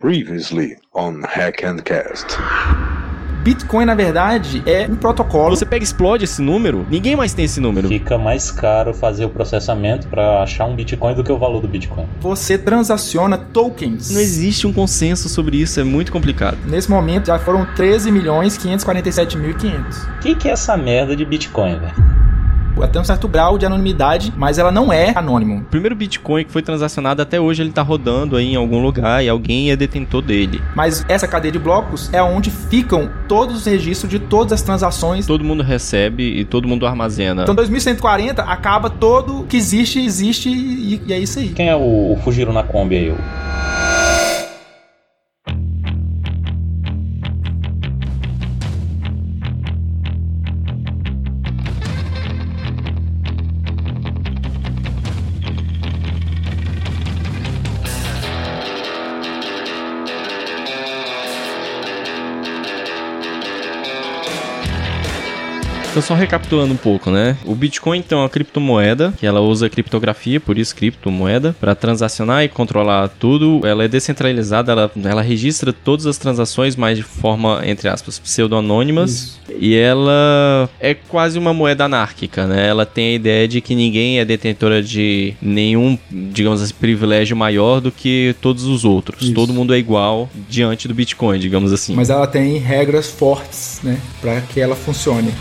Previously on Hack and Cast. Bitcoin, na verdade, é um protocolo. Você pega e explode esse número, ninguém mais tem esse número. Fica mais caro fazer o processamento para achar um Bitcoin do que o valor do Bitcoin. Você transaciona tokens. Não existe um consenso sobre isso, é muito complicado. Nesse momento já foram 13 milhões 547 mil e 500. O que, que é essa merda de Bitcoin, velho? Até um certo grau de anonimidade, mas ela não é anônimo. O primeiro Bitcoin que foi transacionado até hoje ele tá rodando aí em algum lugar e alguém é detentor dele. Mas essa cadeia de blocos é onde ficam todos os registros de todas as transações. Todo mundo recebe e todo mundo armazena. Então 2140 acaba todo que existe, existe e, e é isso aí. Quem é o, o Fujiro na Kombi aí? Então, só recapitulando um pouco, né? O Bitcoin, então, é uma criptomoeda, que ela usa criptografia, por isso criptomoeda, para transacionar e controlar tudo. Ela é descentralizada, ela, ela registra todas as transações, mas de forma, entre aspas, pseudo-anônimas. E ela é quase uma moeda anárquica, né? Ela tem a ideia de que ninguém é detentora de nenhum, digamos assim, privilégio maior do que todos os outros. Isso. Todo mundo é igual diante do Bitcoin, digamos assim. Mas ela tem regras fortes, né? Para que ela funcione.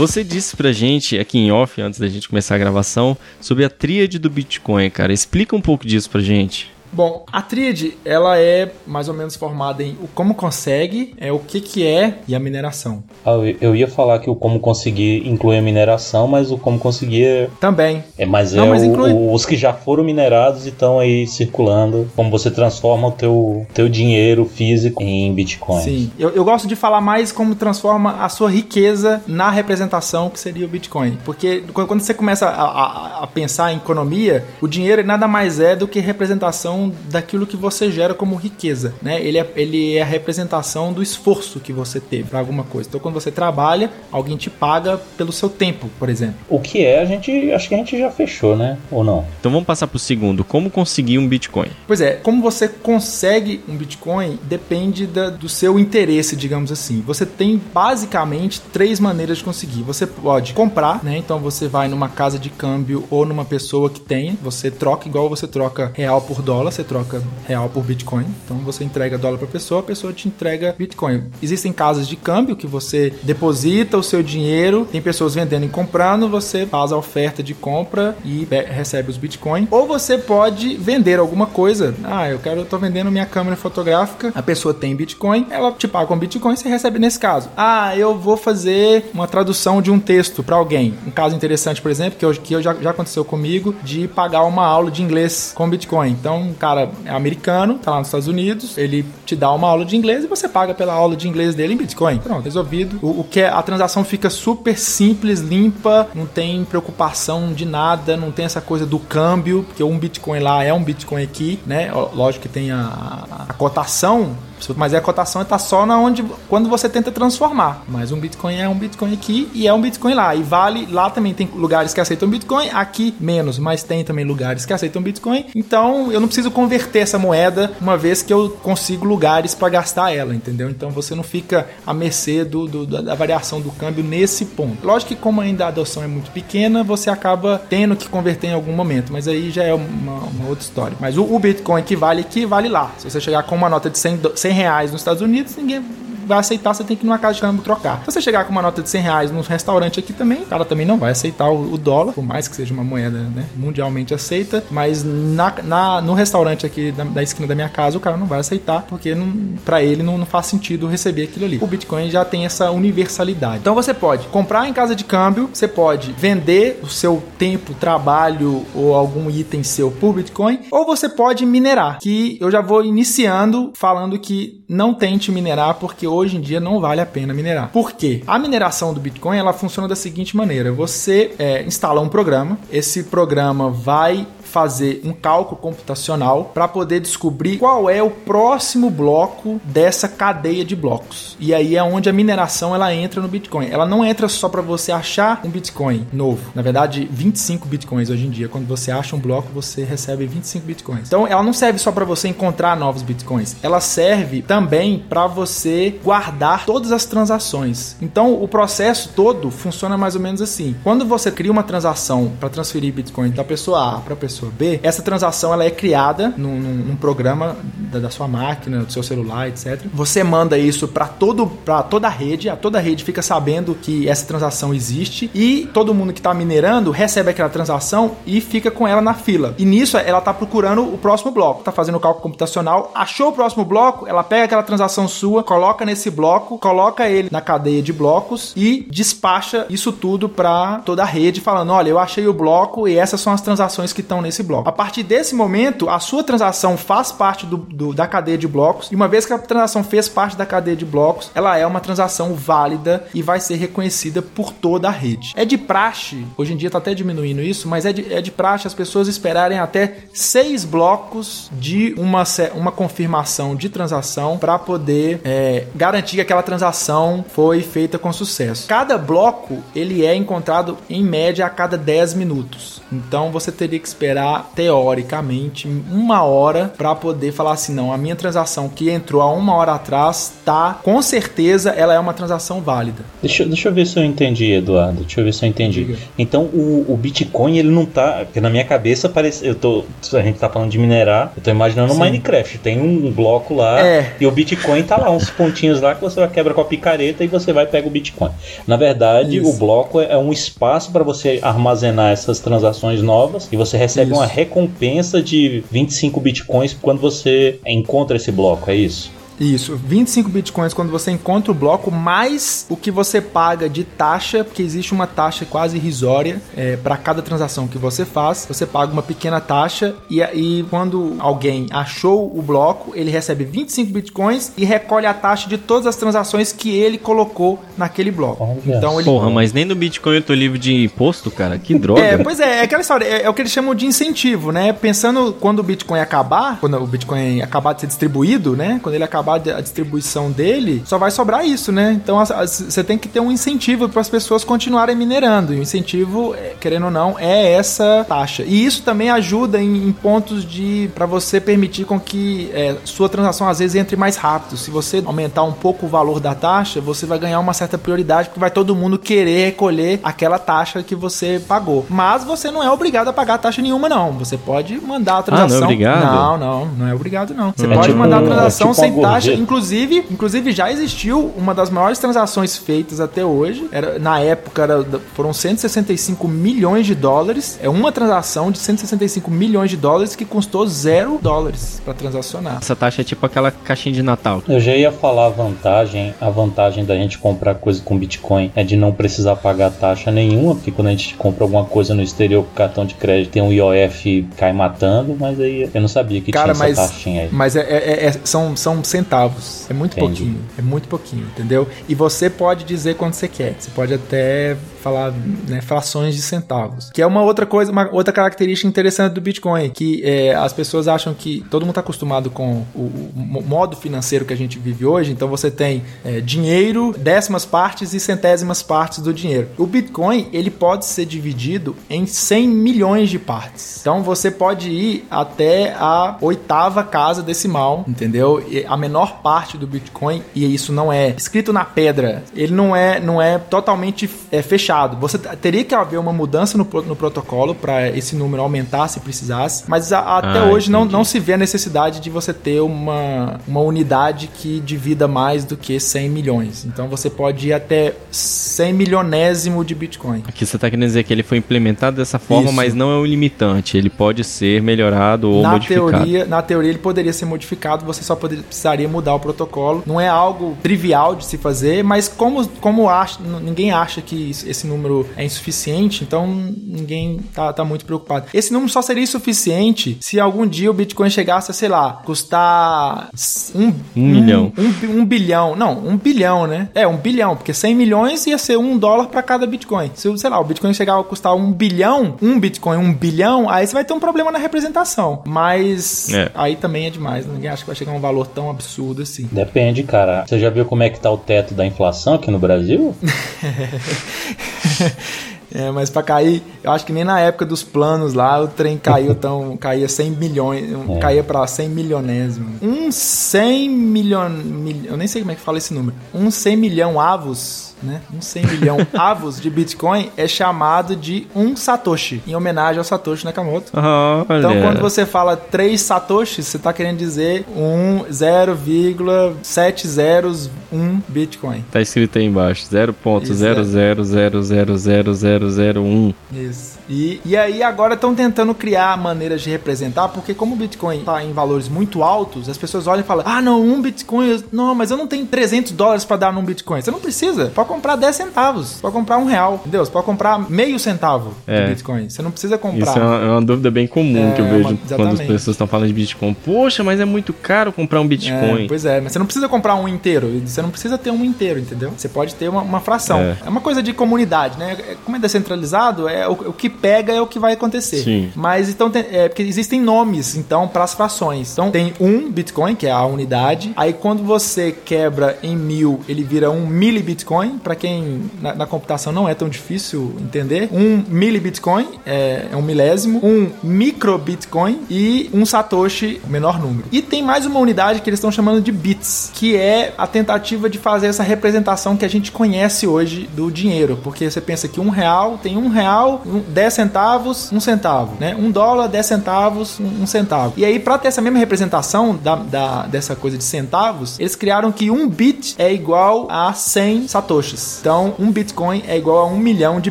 Você disse pra gente aqui em off, antes da gente começar a gravação, sobre a tríade do Bitcoin, cara. Explica um pouco disso pra gente. Bom, a tríade, ela é mais ou menos formada em o como consegue, é o que que é e a mineração. Ah, eu ia falar que o como conseguir inclui a mineração, mas o como conseguir é... Também. É, mas Não, é mas o, inclui... os que já foram minerados e estão aí circulando, como você transforma o teu, teu dinheiro físico em Bitcoin. Sim, eu, eu gosto de falar mais como transforma a sua riqueza na representação que seria o Bitcoin. Porque quando você começa a, a, a pensar em economia, o dinheiro nada mais é do que representação daquilo que você gera como riqueza, né? Ele é, ele é a representação do esforço que você teve para alguma coisa. Então, quando você trabalha, alguém te paga pelo seu tempo, por exemplo. O que é, a gente acho que a gente já fechou, né? Ou não? Então vamos passar para o segundo. Como conseguir um Bitcoin? Pois é, como você consegue um Bitcoin depende da, do seu interesse, digamos assim. Você tem basicamente três maneiras de conseguir. Você pode comprar, né? Então você vai numa casa de câmbio ou numa pessoa que tem, você troca igual você troca real por dólar dólar, você troca real por Bitcoin. Então você entrega dólar para a pessoa, a pessoa te entrega Bitcoin. Existem casas de câmbio que você deposita o seu dinheiro, tem pessoas vendendo e comprando, você faz a oferta de compra e recebe os Bitcoin. Ou você pode vender alguma coisa. Ah, eu quero, eu tô vendendo minha câmera fotográfica, a pessoa tem Bitcoin, ela te paga com Bitcoin, você recebe nesse caso. Ah, eu vou fazer uma tradução de um texto para alguém. Um caso interessante, por exemplo, que, eu, que eu já, já aconteceu comigo, de pagar uma aula de inglês com Bitcoin. Então, cara é americano, tá lá nos Estados Unidos, ele te dá uma aula de inglês e você paga pela aula de inglês dele em Bitcoin. Pronto, resolvido. O, o que é, a transação fica super simples, limpa, não tem preocupação de nada, não tem essa coisa do câmbio, porque um Bitcoin lá é um Bitcoin aqui, né? Lógico que tem a, a, a cotação mas a cotação está só na onde quando você tenta transformar. Mas um Bitcoin é um Bitcoin aqui e é um Bitcoin lá. E vale lá também tem lugares que aceitam Bitcoin, aqui menos, mas tem também lugares que aceitam Bitcoin. Então eu não preciso converter essa moeda uma vez que eu consigo lugares para gastar ela, entendeu? Então você não fica à mercê do, do, da variação do câmbio nesse ponto. Lógico que como ainda a adoção é muito pequena, você acaba tendo que converter em algum momento, mas aí já é uma, uma outra história. Mas o, o Bitcoin que vale aqui, vale lá. Se você chegar com uma nota de 100, 100 reais nos Estados Unidos, ninguém vai aceitar, você tem que ir numa casa de câmbio trocar. Se você chegar com uma nota de 100 reais num restaurante aqui também, o cara também não vai aceitar o, o dólar, por mais que seja uma moeda né, mundialmente aceita, mas na, na, no restaurante aqui da, da, esquina da minha casa, o cara não vai aceitar, porque para ele não, não, faz sentido receber aquilo ali. O Bitcoin já tem essa universalidade. Então você pode comprar em casa de câmbio, você pode vender o seu tempo, trabalho ou algum item seu por Bitcoin, ou você pode minerar, que eu já vou iniciando falando que não tente minerar, porque hoje hoje em dia não vale a pena minerar. Por quê? A mineração do Bitcoin ela funciona da seguinte maneira: você é, instala um programa, esse programa vai fazer um cálculo computacional para poder descobrir qual é o próximo bloco dessa cadeia de blocos. E aí é onde a mineração ela entra no Bitcoin. Ela não entra só para você achar um Bitcoin novo. Na verdade, 25 Bitcoins hoje em dia. Quando você acha um bloco, você recebe 25 Bitcoins. Então, ela não serve só para você encontrar novos Bitcoins. Ela serve também para você guardar todas as transações. Então, o processo todo funciona mais ou menos assim. Quando você cria uma transação para transferir Bitcoin da pessoa A para a pessoa B, essa transação ela é criada num, num, num programa da, da, sua máquina, do seu celular, etc. Você manda isso para todo para toda a rede, a toda a rede fica sabendo que essa transação existe e todo mundo que está minerando recebe aquela transação e fica com ela na fila. E nisso ela está procurando o próximo bloco, está fazendo o cálculo computacional, achou o próximo bloco, ela pega aquela transação sua, coloca nesse bloco, coloca ele na cadeia de blocos e despacha isso tudo para toda a rede, falando: olha, eu achei o bloco e essas são as transações que estão nesse bloco. A partir desse momento, a sua transação faz parte do, do, da cadeia de blocos e uma vez que a transação fez parte da cadeia de blocos, ela é uma transação válida e vai ser reconhecida por toda a rede. É de praxe, hoje em dia está até diminuindo isso, mas é de, é de praxe as pessoas esperarem até seis blocos de uma, uma confirmação de transação para poder é, garantir que aquela transação foi feita com sucesso. Cada bloco ele é encontrado em média a cada 10 minutos. Então você teria que esperar teoricamente uma hora para poder falar assim, não, a minha transação que entrou há uma hora atrás tá com certeza ela é uma transação válida. Deixa, deixa eu ver se eu entendi, Eduardo. Deixa eu ver se eu entendi. Diga. Então o, o Bitcoin ele não tá, porque na minha cabeça parece, eu tô, a gente tá falando de minerar, eu tô imaginando Sim. Minecraft, tem um bloco lá é. e o Bitcoin tá lá uns pontinhos lá que você quebra com a picareta e você vai pega o Bitcoin. Na verdade, Isso. o bloco é um espaço para você armazenar essas transações novas e você recebe isso. uma recompensa de 25 bitcoins quando você encontra esse bloco, é isso? Isso, 25 bitcoins quando você encontra o bloco, mais o que você paga de taxa, porque existe uma taxa quase irrisória é, para cada transação que você faz. Você paga uma pequena taxa e aí quando alguém achou o bloco, ele recebe 25 bitcoins e recolhe a taxa de todas as transações que ele colocou naquele bloco. Então ele... Porra, mas nem no Bitcoin eu tô livre de imposto, cara. Que droga. É, pois é, é aquela história, é, é o que eles chamam de incentivo, né? Pensando quando o Bitcoin acabar, quando o Bitcoin acabar de ser distribuído, né? Quando ele acabar acabar a distribuição dele, só vai sobrar isso, né? Então você tem que ter um incentivo para as pessoas continuarem minerando. E o incentivo, é, querendo ou não, é essa taxa. E isso também ajuda em, em pontos de para você permitir com que é, sua transação às vezes entre mais rápido. Se você aumentar um pouco o valor da taxa, você vai ganhar uma certa prioridade porque vai todo mundo querer recolher aquela taxa que você pagou. Mas você não é obrigado a pagar taxa nenhuma, não. Você pode mandar a transação. Ah, não é obrigado? Não, não, não é obrigado, não. Você é pode tipo, mandar a transação é tipo sem taxa inclusive, inclusive já existiu uma das maiores transações feitas até hoje. Era, na época era, foram 165 milhões de dólares. É uma transação de 165 milhões de dólares que custou zero dólares para transacionar. Essa taxa é tipo aquela caixinha de Natal. Eu já ia falar a vantagem, a vantagem da gente comprar coisa com Bitcoin é de não precisar pagar taxa nenhuma, porque quando a gente compra alguma coisa no exterior com cartão de crédito tem um IOF cai matando, mas aí eu não sabia que Cara, tinha mas, essa taxinha aí. Mas é, é, é, são, são centavos centavos. É muito Entendi. pouquinho. É muito pouquinho, entendeu? E você pode dizer quando você quer. Você pode até falar né, frações de centavos. Que é uma outra coisa, uma outra característica interessante do Bitcoin, que é, as pessoas acham que todo mundo está acostumado com o, o, modo financeiro que a gente vive hoje, então você tem é, dinheiro, décimas partes e centésimas partes do dinheiro. O Bitcoin, ele pode ser dividido em 100 milhões de partes. Então você pode ir até a oitava casa decimal, entendeu? E a menor parte do Bitcoin, e isso não é escrito na pedra, ele não é, não é totalmente é, fechado fechado. Você teria que haver uma mudança no, no protocolo para esse número aumentar se precisasse, mas a, até ah, hoje não, não se vê a necessidade de você ter uma, uma unidade que divida mais do que 100 milhões. Então você pode ir até 100 milionésimo de Bitcoin. Aqui você está querendo dizer que ele foi implementado dessa forma, Isso. mas não é um limitante. Ele pode ser melhorado ou na modificado. Teoria, na teoria ele poderia ser modificado, você só poderia, precisaria mudar o protocolo. Não é algo trivial de se fazer, mas como, como acha, ninguém acha que esse esse número é insuficiente, então ninguém tá, tá muito preocupado. Esse número só seria suficiente se algum dia o Bitcoin chegasse a, sei lá, custar um, um, um milhão. Um, um, bilhão. Não, um bilhão, né? É, um bilhão, porque 100 milhões ia ser um dólar para cada Bitcoin. Se, sei lá, o Bitcoin chegar a custar um bilhão, um Bitcoin, um bilhão, aí você vai ter um problema na representação. Mas é. aí também é demais. Ninguém acha que vai chegar a um valor tão absurdo assim. Depende, cara. Você já viu como é que tá o teto da inflação aqui no Brasil? É, mas para cair, eu acho que nem na época dos planos lá o trem caiu tão. caía 100 milhões, é. caía para 100 milionésimo. Um 100 milhão. Mil, eu nem sei como é que fala esse número. Um 100 milhão avos né? Um 100 milhão avos de Bitcoin é chamado de um Satoshi, em homenagem ao Satoshi Nakamoto. Oh, então, quando você fala 3 Satoshis, você está querendo dizer um 0,701 Bitcoin. Tá escrito aí embaixo, 0.000000001. Isso. E, e aí agora estão tentando criar maneiras de representar, porque como o Bitcoin está em valores muito altos, as pessoas olham e falam: ah, não, um Bitcoin, não, mas eu não tenho 300 dólares para dar num Bitcoin. Você não precisa. Pode comprar 10 centavos, pode comprar um real, entendeu? Você pode comprar meio centavo é. de Bitcoin. Você não precisa comprar. Isso é uma, é uma dúvida bem comum é, que eu vejo uma, quando as pessoas estão falando de Bitcoin. Poxa, mas é muito caro comprar um Bitcoin. É, pois é, mas você não precisa comprar um inteiro. Você não precisa ter um inteiro, entendeu? Você pode ter uma, uma fração. É. é uma coisa de comunidade, né? Como é descentralizado, é o, o que pega é o que vai acontecer. Sim. Mas então tem, é porque existem nomes então para as frações. Então tem um Bitcoin que é a unidade. Aí quando você quebra em mil, ele vira um milibitcoin. Para quem na, na, computação não é tão difícil entender, um milibitcoin é, é um milésimo, um microbitcoin e um satoshi, o menor número. E tem mais uma unidade que eles estão chamando de bits, que é a tentativa de fazer essa representação que a gente conhece hoje do dinheiro, porque você pensa que um real tem um real, um, dez centavos um centavo, né? Um dólar, dez centavos, um, um centavo. E aí, para ter essa mesma representação da, da, dessa coisa de centavos, eles criaram que um bit é igual a 100 satoshis. Então, um Bitcoin é igual a um milhão de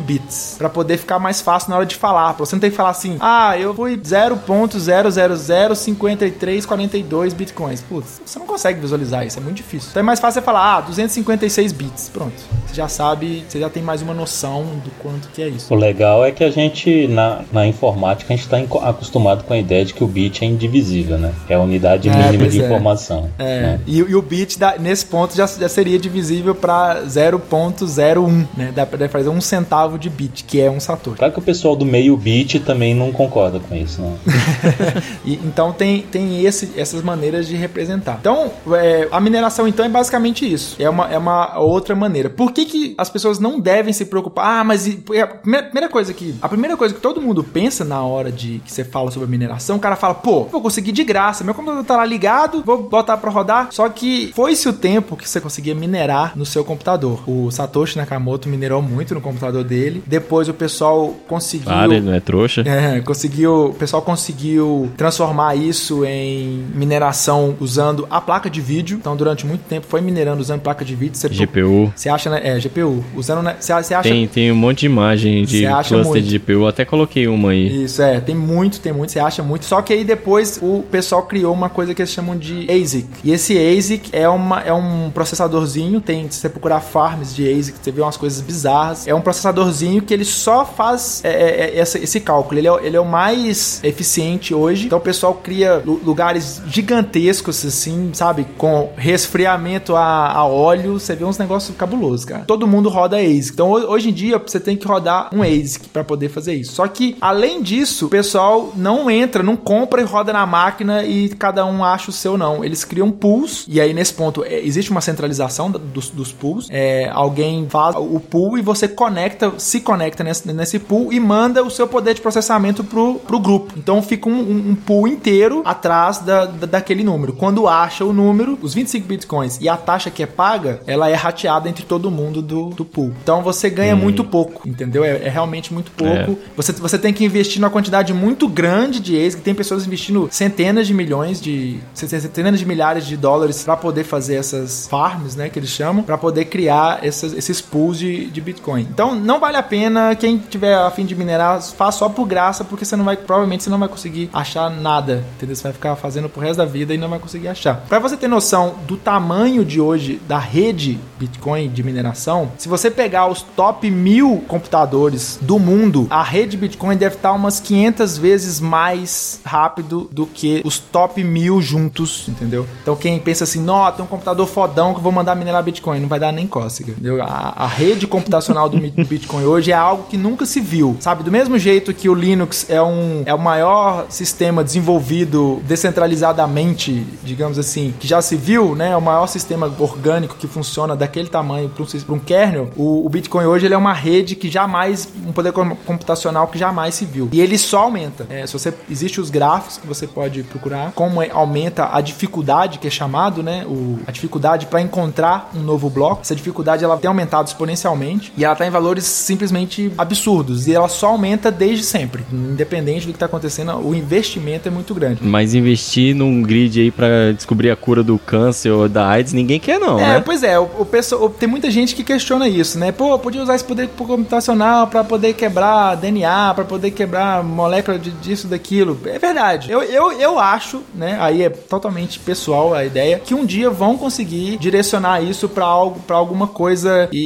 bits. para poder ficar mais fácil na hora de falar. Pra você não ter que falar assim, ah, eu fui 0.0005342 bitcoins. Putz, você não consegue visualizar isso, é muito difícil. Então é mais fácil você falar, ah, 256 bits. Pronto. Você já sabe, você já tem mais uma noção do quanto que é isso. O legal é que a gente na, na informática a gente está acostumado com a ideia de que o bit é indivisível, né? É a unidade é, mínima de é. informação. É. Né? E, e, o bit, da, nesse ponto, já, já seria divisível para 0.01, né? Dá para fazer um centavo de bit, que é um satoshi. Claro que o pessoal do meio bit também não concorda com isso, né? e, então tem, tem esse, essas maneiras de representar. Então, é, a mineração então é basicamente isso. É uma, é uma outra maneira. Por que, que as pessoas não devem se preocupar? Ah, mas a primeira coisa que a primeira coisa que todo mundo pensa na hora de que você fala sobre mineração, o cara fala, pô, vou conseguir de graça, meu computador tá lá ligado, vou botar para rodar. Só que foi-se o tempo que você conseguia minerar no seu computador. O Satoshi Nakamoto minerou muito no computador dele. Depois o pessoal conseguiu. Para, ele não é trouxa. É, conseguiu. O pessoal conseguiu transformar isso em mineração usando a placa de vídeo. Então, durante muito tempo foi minerando usando placa de vídeo. Você GPU. Você acha, né? É, GPU. Usando, né? Você acha. Tem, tem um monte de imagem de cluster muito. de GPU até coloquei uma aí. Isso, é. Tem muito, tem muito, você acha muito. Só que aí depois o pessoal criou uma coisa que eles chamam de ASIC. E esse ASIC é, uma, é um processadorzinho, tem, se você procurar farms de ASIC, vê umas coisas bizarras. É um processadorzinho que ele só faz é, é, é esse, esse cálculo. Ele é, ele é o mais eficiente hoje. Então o pessoal cria lugares gigantescos, assim, sabe? Com resfriamento a, a óleo. Você vê uns negócios cabulosos, cara. Todo mundo roda ASIC. Então hoje em dia você tem que rodar um ASIC para poder fazer isso. Só que, além disso, o pessoal não entra, não compra e roda na máquina e cada um acha o seu, não. Eles criam pools, e aí nesse ponto é, existe uma centralização dos, dos pools. É, alguém faz o pool e você conecta, se conecta nesse, nesse pool e manda o seu poder de processamento pro, pro grupo. Então fica um, um, um pool inteiro atrás da, da, daquele número. Quando acha o número, os 25 bitcoins e a taxa que é paga, ela é rateada entre todo mundo do, do pool. Então você ganha hum. muito pouco, entendeu? É, é realmente muito pouco. pouco. É. Você, você tem que investir numa quantidade muito grande de ASIC. Tem pessoas investindo centenas de milhões de. centenas de milhares de dólares para poder fazer essas farms, né? Que eles chamam, para poder criar esses pools de, de Bitcoin. Então não vale a pena. Quem tiver a fim de minerar, faz só por graça, porque você não vai. Provavelmente você não vai conseguir achar nada. Entendeu? Você vai ficar fazendo pro resto da vida e não vai conseguir achar. Para você ter noção do tamanho de hoje da rede Bitcoin de mineração, se você pegar os top mil computadores do mundo, a rede Bitcoin deve estar umas 500 vezes mais rápido do que os top mil juntos, entendeu? Então quem pensa assim, não, tem um computador fodão que eu vou mandar minerar Bitcoin, não vai dar nem cócega, A, a rede computacional do Bitcoin hoje é algo que nunca se viu, sabe? Do mesmo jeito que o Linux é, um, é o maior sistema desenvolvido descentralizadamente, digamos assim, que já se viu, né? É o maior sistema orgânico que funciona daquele tamanho para um, um, kernel. O, o, Bitcoin hoje ele é uma rede que jamais, um poder computacional que jamais se viu. E ele só aumenta. É, se você existe os gráficos que você pode procurar, como é, aumenta a dificuldade que é chamado, né? O, a dificuldade para encontrar um novo bloco. Essa dificuldade ela tem aumentado exponencialmente e ela está em valores simplesmente absurdos e ela só aumenta desde sempre, independente do que está acontecendo. O investimento é muito grande. Mas investir num grid aí para descobrir a cura do câncer ou da AIDS, ninguém quer não, é, né? Pois é, o, o pessoal, tem muita gente que questiona isso, né? Pô, podia usar esse poder computacional para poder quebrar DNA, para poder quebrar molécula de, disso, daquilo. É verdade. Eu, eu, eu acho, né? Aí é totalmente pessoal a ideia, que um dia vão conseguir direcionar isso para algo, para alguma coisa e,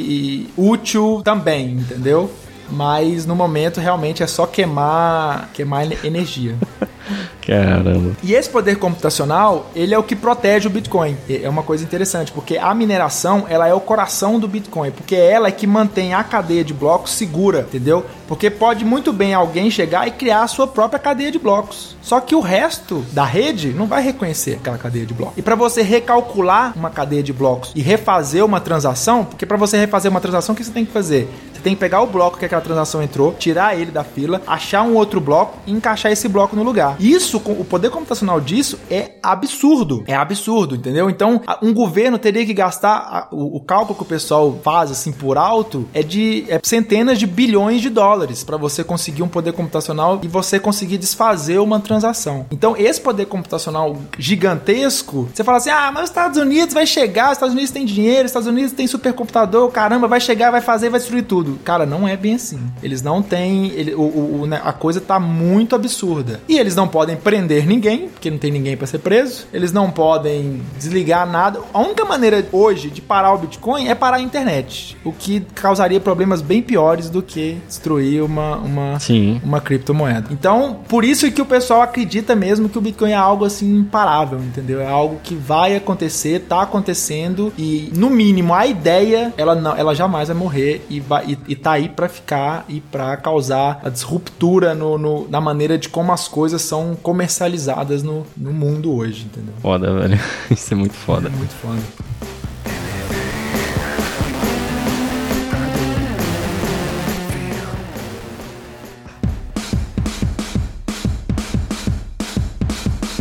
e útil também, entendeu? Mas no momento realmente é só queimar, queimar energia. Caramba. E esse poder computacional, ele é o que protege o Bitcoin. É uma coisa interessante, porque a mineração, ela é o coração do Bitcoin, porque é ela é que mantém a cadeia de blocos segura, entendeu? Porque pode muito bem alguém chegar e criar a sua própria cadeia de blocos. Só que o resto da rede não vai reconhecer aquela cadeia de blocos. E para você recalcular uma cadeia de blocos e refazer uma transação, porque para você refazer uma transação, o que você tem que fazer? Você tem que pegar o bloco que aquela transação entrou, tirar ele da fila, achar um outro bloco e encaixar esse bloco no lugar. Isso, o poder computacional disso é absurdo. É absurdo, entendeu? Então, um governo teria que gastar o, cálculo que o pessoal faz assim por alto é de é centenas de bilhões de dólares para você conseguir um poder computacional e você conseguir desfazer uma transação. Então, esse poder computacional gigantesco, você fala assim: "Ah, mas os Estados Unidos vai chegar, os Estados Unidos tem dinheiro, os Estados Unidos tem supercomputador, caramba, vai chegar, vai fazer, vai destruir tudo". Cara, não é bem assim. Eles não têm, ele, o, o, né, a coisa tá muito absurda. E eles não podem prender ninguém, porque não tem ninguém para ser preso. Eles não podem desligar nada. A única maneira hoje de parar o Bitcoin é parar a internet, o que causaria problemas bem piores do que destruir uma uma Sim. uma criptomoeda. Então, por isso que o pessoal acredita mesmo que o Bitcoin é algo assim imparável, entendeu? É algo que vai acontecer, tá acontecendo e no mínimo a ideia, ela não, ela jamais vai morrer e vai e, e tá aí para ficar e para causar a disruptura no, no, na maneira de como as coisas são comercializadas no, no mundo hoje, entendeu? Foda, velho. Isso é muito foda. É muito foda.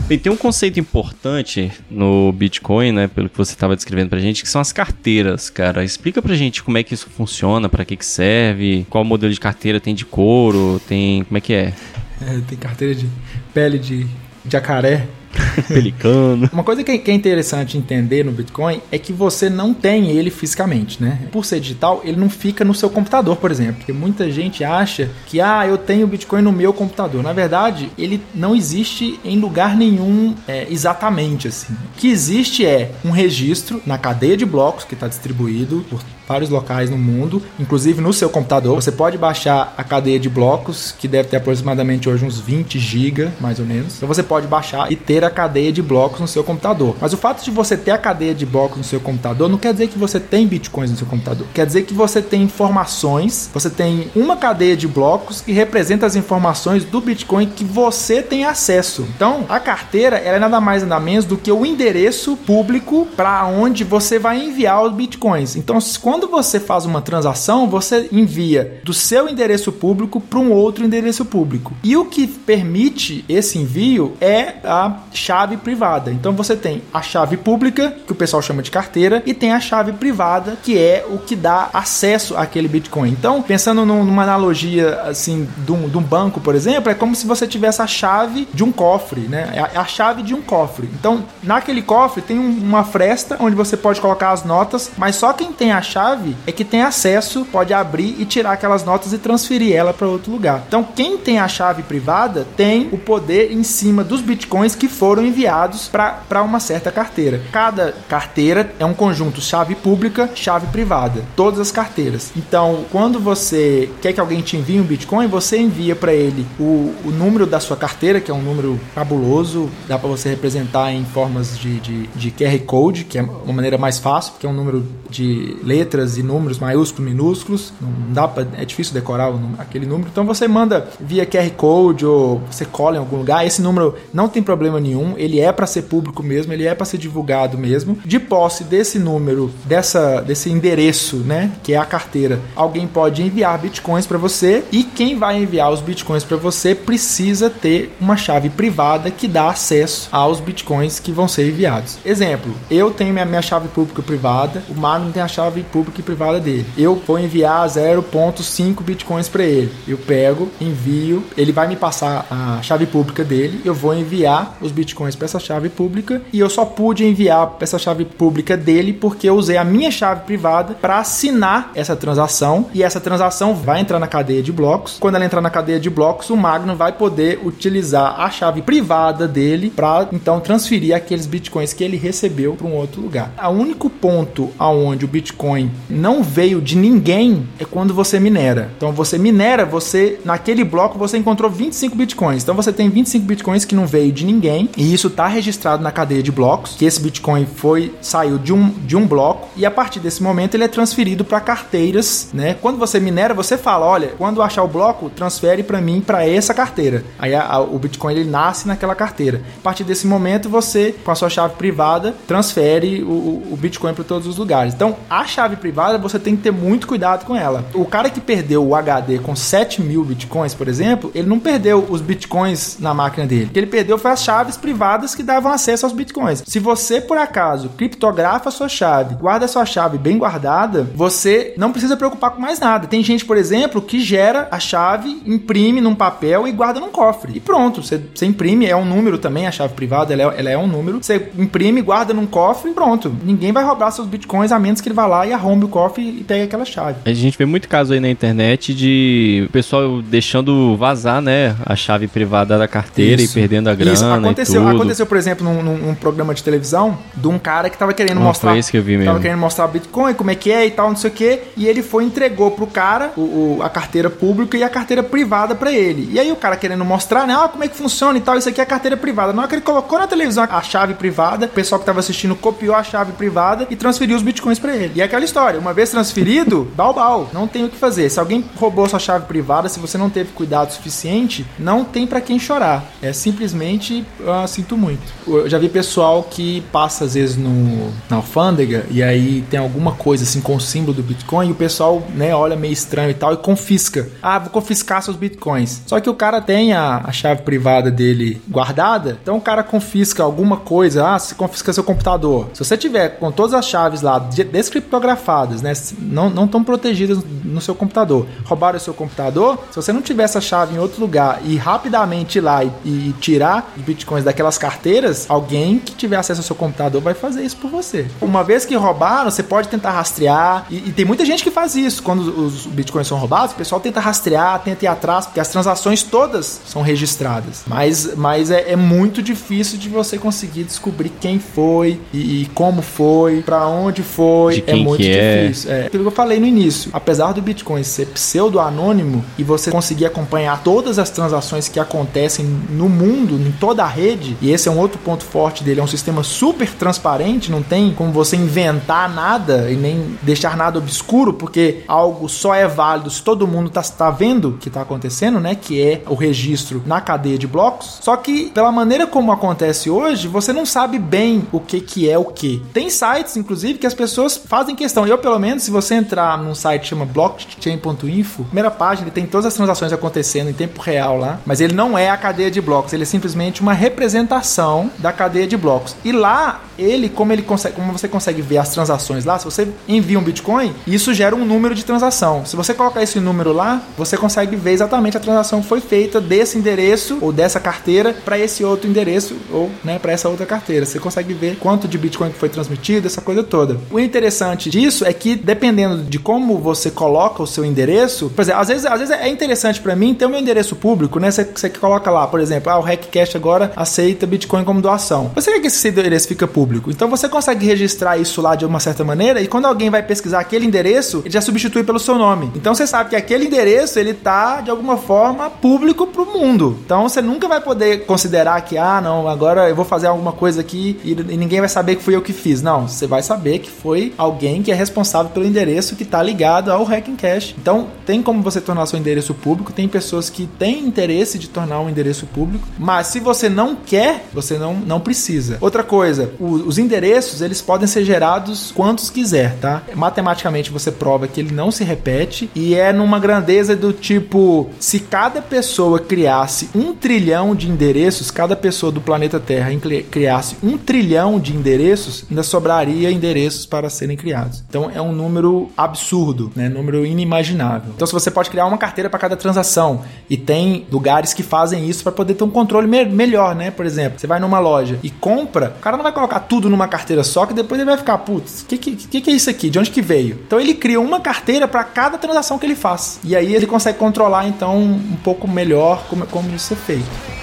E tem um conceito importante no Bitcoin, né, pelo que você estava descrevendo pra gente, que são as carteiras, cara. Explica pra gente como é que isso funciona, para que que serve, qual modelo de carteira tem de couro, tem, como é que é? é tem carteira de pele de jacaré. Pelicano. Uma coisa que é interessante entender no Bitcoin é que você não tem ele fisicamente, né? Por ser digital, ele não fica no seu computador, por exemplo. Porque muita gente acha que, ah, eu tenho Bitcoin no meu computador. Na verdade, ele não existe em lugar nenhum é, exatamente assim. O que existe é um registro na cadeia de blocos que está distribuído por vários locais no mundo, inclusive no seu computador. Você pode baixar a cadeia de blocos, que deve ter aproximadamente hoje uns 20 GB, mais ou menos. Então você pode baixar e ter a cadeia de blocos no seu computador. Mas o fato de você ter a cadeia de blocos no seu computador não quer dizer que você tem bitcoins no seu computador. Quer dizer que você tem informações, você tem uma cadeia de blocos que representa as informações do Bitcoin que você tem acesso. Então, a carteira é nada mais nada menos do que o endereço público para onde você vai enviar os bitcoins. Então, quando quando você faz uma transação, você envia do seu endereço público para um outro endereço público. E o que permite esse envio é a chave privada. Então você tem a chave pública, que o pessoal chama de carteira, e tem a chave privada, que é o que dá acesso àquele Bitcoin. Então, pensando numa analogia assim de um, de um banco, por exemplo, é como se você tivesse a chave de um cofre, né? É a, a chave de um cofre. Então, naquele cofre tem um, uma fresta onde você pode colocar as notas, mas só quem tem a chave é que tem acesso, pode abrir e tirar aquelas notas e transferir ela para outro lugar. Então, quem tem a chave privada tem o poder em cima dos bitcoins que foram enviados para uma certa carteira. Cada carteira é um conjunto chave pública, chave privada, todas as carteiras. Então, quando você quer que alguém te envie um bitcoin, você envia para ele o, o número da sua carteira, que é um número cabuloso, dá para você representar em formas de, de, de QR Code, que é uma maneira mais fácil, porque é um número de letras e números maiúsculos, minúsculos, não dá pra, é difícil decorar o, aquele número. Então você manda via QR Code ou você cola em algum lugar. Esse número não tem problema nenhum, ele é para ser público mesmo, ele é para ser divulgado mesmo. De posse desse número, dessa, desse endereço, né, que é a carteira, alguém pode enviar bitcoins para você e quem vai enviar os bitcoins para você precisa ter uma chave privada que dá acesso aos bitcoins que vão ser enviados. Exemplo, eu tenho minha, minha chave pública privada, o Magno tem a chave pública e privada dele. Eu vou enviar 0.5 bitcoins para ele. Eu pego, envio, ele vai me passar a chave pública dele, eu vou enviar os bitcoins para essa chave pública e eu só pude enviar para essa chave pública dele porque eu usei a minha chave privada para assinar essa transação e essa transação vai entrar na cadeia de blocos. Quando ela entrar na cadeia de blocos, o Magno vai poder utilizar a chave privada dele para então transferir aqueles bitcoins que ele recebeu para um outro lugar. O único ponto aonde o Bitcoin não veio de ninguém é quando você minera. Então você minera, você naquele bloco você encontrou 25 Bitcoins. Então você tem 25 Bitcoins que não veio de ninguém e isso está registrado na cadeia de blocos, que esse Bitcoin foi saiu de um, de um bloco e a partir desse momento ele é transferido para carteiras, né? Quando você minera, você fala, olha, quando achar o bloco, transfere para mim para essa carteira. Aí a, a, o Bitcoin ele nasce naquela carteira. A partir desse momento você, com a sua chave privada, transfere o, o Bitcoin para todos os lugares. Então a chave privada você tem que ter muito cuidado com ela. O cara que perdeu o HD com 7 mil Bitcoins, por exemplo, ele não perdeu os Bitcoins na máquina dele. O que ele perdeu foi as chaves privadas que davam acesso aos Bitcoins. Se você, por acaso, criptografa a sua chave, guarda a sua chave bem guardada, você não precisa preocupar com mais nada. Tem gente, por exemplo, que gera a chave, imprime num papel e guarda num cofre. E pronto, você, você imprime, é um número também, a chave privada, ela é, ela é um número. Você imprime, guarda num cofre e pronto. Ninguém vai roubar seus bitcoins a menos que ele vá lá e arrombe o cofre e pegue aquela chave. A gente vê muito caso aí na internet de pessoal deixando vazar, né, a chave privada da carteira Isso. e perdendo a grana Isso. Aconteceu, aconteceu, por exemplo, num, num, programa de televisão de um cara que tava querendo mostrar. Foi isso que eu vi mesmo. Tava querendo mostrar Bitcoin, como é que é e tal, não sei o que. E ele foi entregou pro cara o, o, a carteira pública e a carteira privada para ele. E aí o cara querendo mostrar, né, ah, como é que funciona e tal, isso aqui é a carteira privada. Na hora que ele colocou na televisão a chave privada, o pessoal que tava assistindo copiou a chave privada e transferiu os bitcoins para ele. E é aquela história, uma vez transferido, bal não tem o que fazer. Se alguém roubou sua chave privada, se você não teve cuidado suficiente, não tem para quem chorar. É simplesmente, uh, sinto muito. Eu já vi pessoal que passa às vezes no, na alfândega e aí tem alguma coisa assim com o símbolo do Bitcoin e o pessoal, né, olha meio estranho e tal e confisca. Ah, vou confiscar seus Bitcoins. Só que o cara tem a, a chave privada dele guardada, então o cara confisca alguma coisa, ah, se confisca seu computador. Se você tiver com todas as chaves lá descriptografadas, né, não não estão protegidas no seu computador. Roubaram o seu computador, se você não tiver essa chave em outro lugar e rapidamente ir lá e, e tirar os bitcoins daquelas carteiras, alguém que tiver acesso ao seu computador vai fazer isso por você. Uma vez que roubaram, você pode tentar rastrear e, e tem muita gente que faz isso. Quando os bitcoins são roubados, o pessoal tenta rastrear, tenta ir atrás, porque as transações todas são registradas. Mas, mas é, é muito difícil de você conseguir descobrir quem foi e, e como foi, para onde foi. é muito é. Difícil. É. Aquilo que eu falei no início. Apesar do Bitcoin ser pseudo-anônimo e você conseguir acompanhar todas as transações que acontecem no mundo, em toda a rede, e esse é um outro ponto forte dele, é um sistema super transparente, não tem como você inventar nada e nem deixar nada obscuro, porque algo só é válido se todo mundo está tá vendo o que está acontecendo, né? Que é o registro na cadeia de blocos. Só que, pela maneira como acontece hoje, você não sabe bem o que, que é o que. Tem sites, inclusive, que as pessoas fazem questão transação. Eu, pelo menos, se você entrar num site que chama blockchain.info, primeira página, ele tem todas as transações acontecendo em tempo real lá, mas ele não é a cadeia de blocos, ele é simplesmente uma representação da cadeia de blocos. E lá, ele, como ele consegue, como você consegue ver as transações lá, se você envia um Bitcoin, isso gera um número de transação. Se você colocar esse número lá, você consegue ver exatamente a transação que foi feita desse endereço ou dessa carteira para esse outro endereço ou, né, para essa outra carteira. Você consegue ver quanto de Bitcoin foi transmitido, essa coisa toda. O interessante disso é que dependendo de como você coloca o seu endereço, por exemplo, às vezes, às vezes é interessante para mim ter o meu endereço público, né? Você, coloca lá, por exemplo, ah, o Hackcash agora aceita Bitcoin como doação. Você quer que esse endereço fica público. Então você consegue registrar isso lá de uma certa maneira e quando alguém vai pesquisar aquele endereço, ele já substitui pelo seu nome. Então você sabe que aquele endereço ele tá de alguma forma público pro mundo. Então você nunca vai poder considerar que ah, não, agora eu vou fazer alguma coisa aqui e, e ninguém vai saber que fui eu que fiz. Não, você vai saber que foi alguém que é responsável pelo endereço que está ligado ao Hacking Cache. Então, tem como você tornar seu endereço público, tem pessoas que têm interesse de tornar um endereço público, mas se você não quer, você não, não precisa. Outra coisa, o, os endereços, eles podem ser gerados quantos quiser, tá? Matematicamente você prova que ele não se repete e é numa grandeza do tipo, se cada pessoa criasse um trilhão de endereços, cada pessoa do planeta Terra criasse um trilhão de endereços, ainda sobraria endereços para serem criados. Então é um número absurdo, né? Número inimaginável. Então se você pode criar uma carteira para cada transação e tem lugares que fazem isso para poder ter um controle me melhor, né? Por exemplo, você vai numa loja e compra, o cara não vai colocar tudo numa carteira só que depois ele vai ficar, putz, o que, que, que é isso aqui? De onde que veio? Então ele cria uma carteira para cada transação que ele faz. E aí ele consegue controlar então um pouco melhor como, como isso é feito.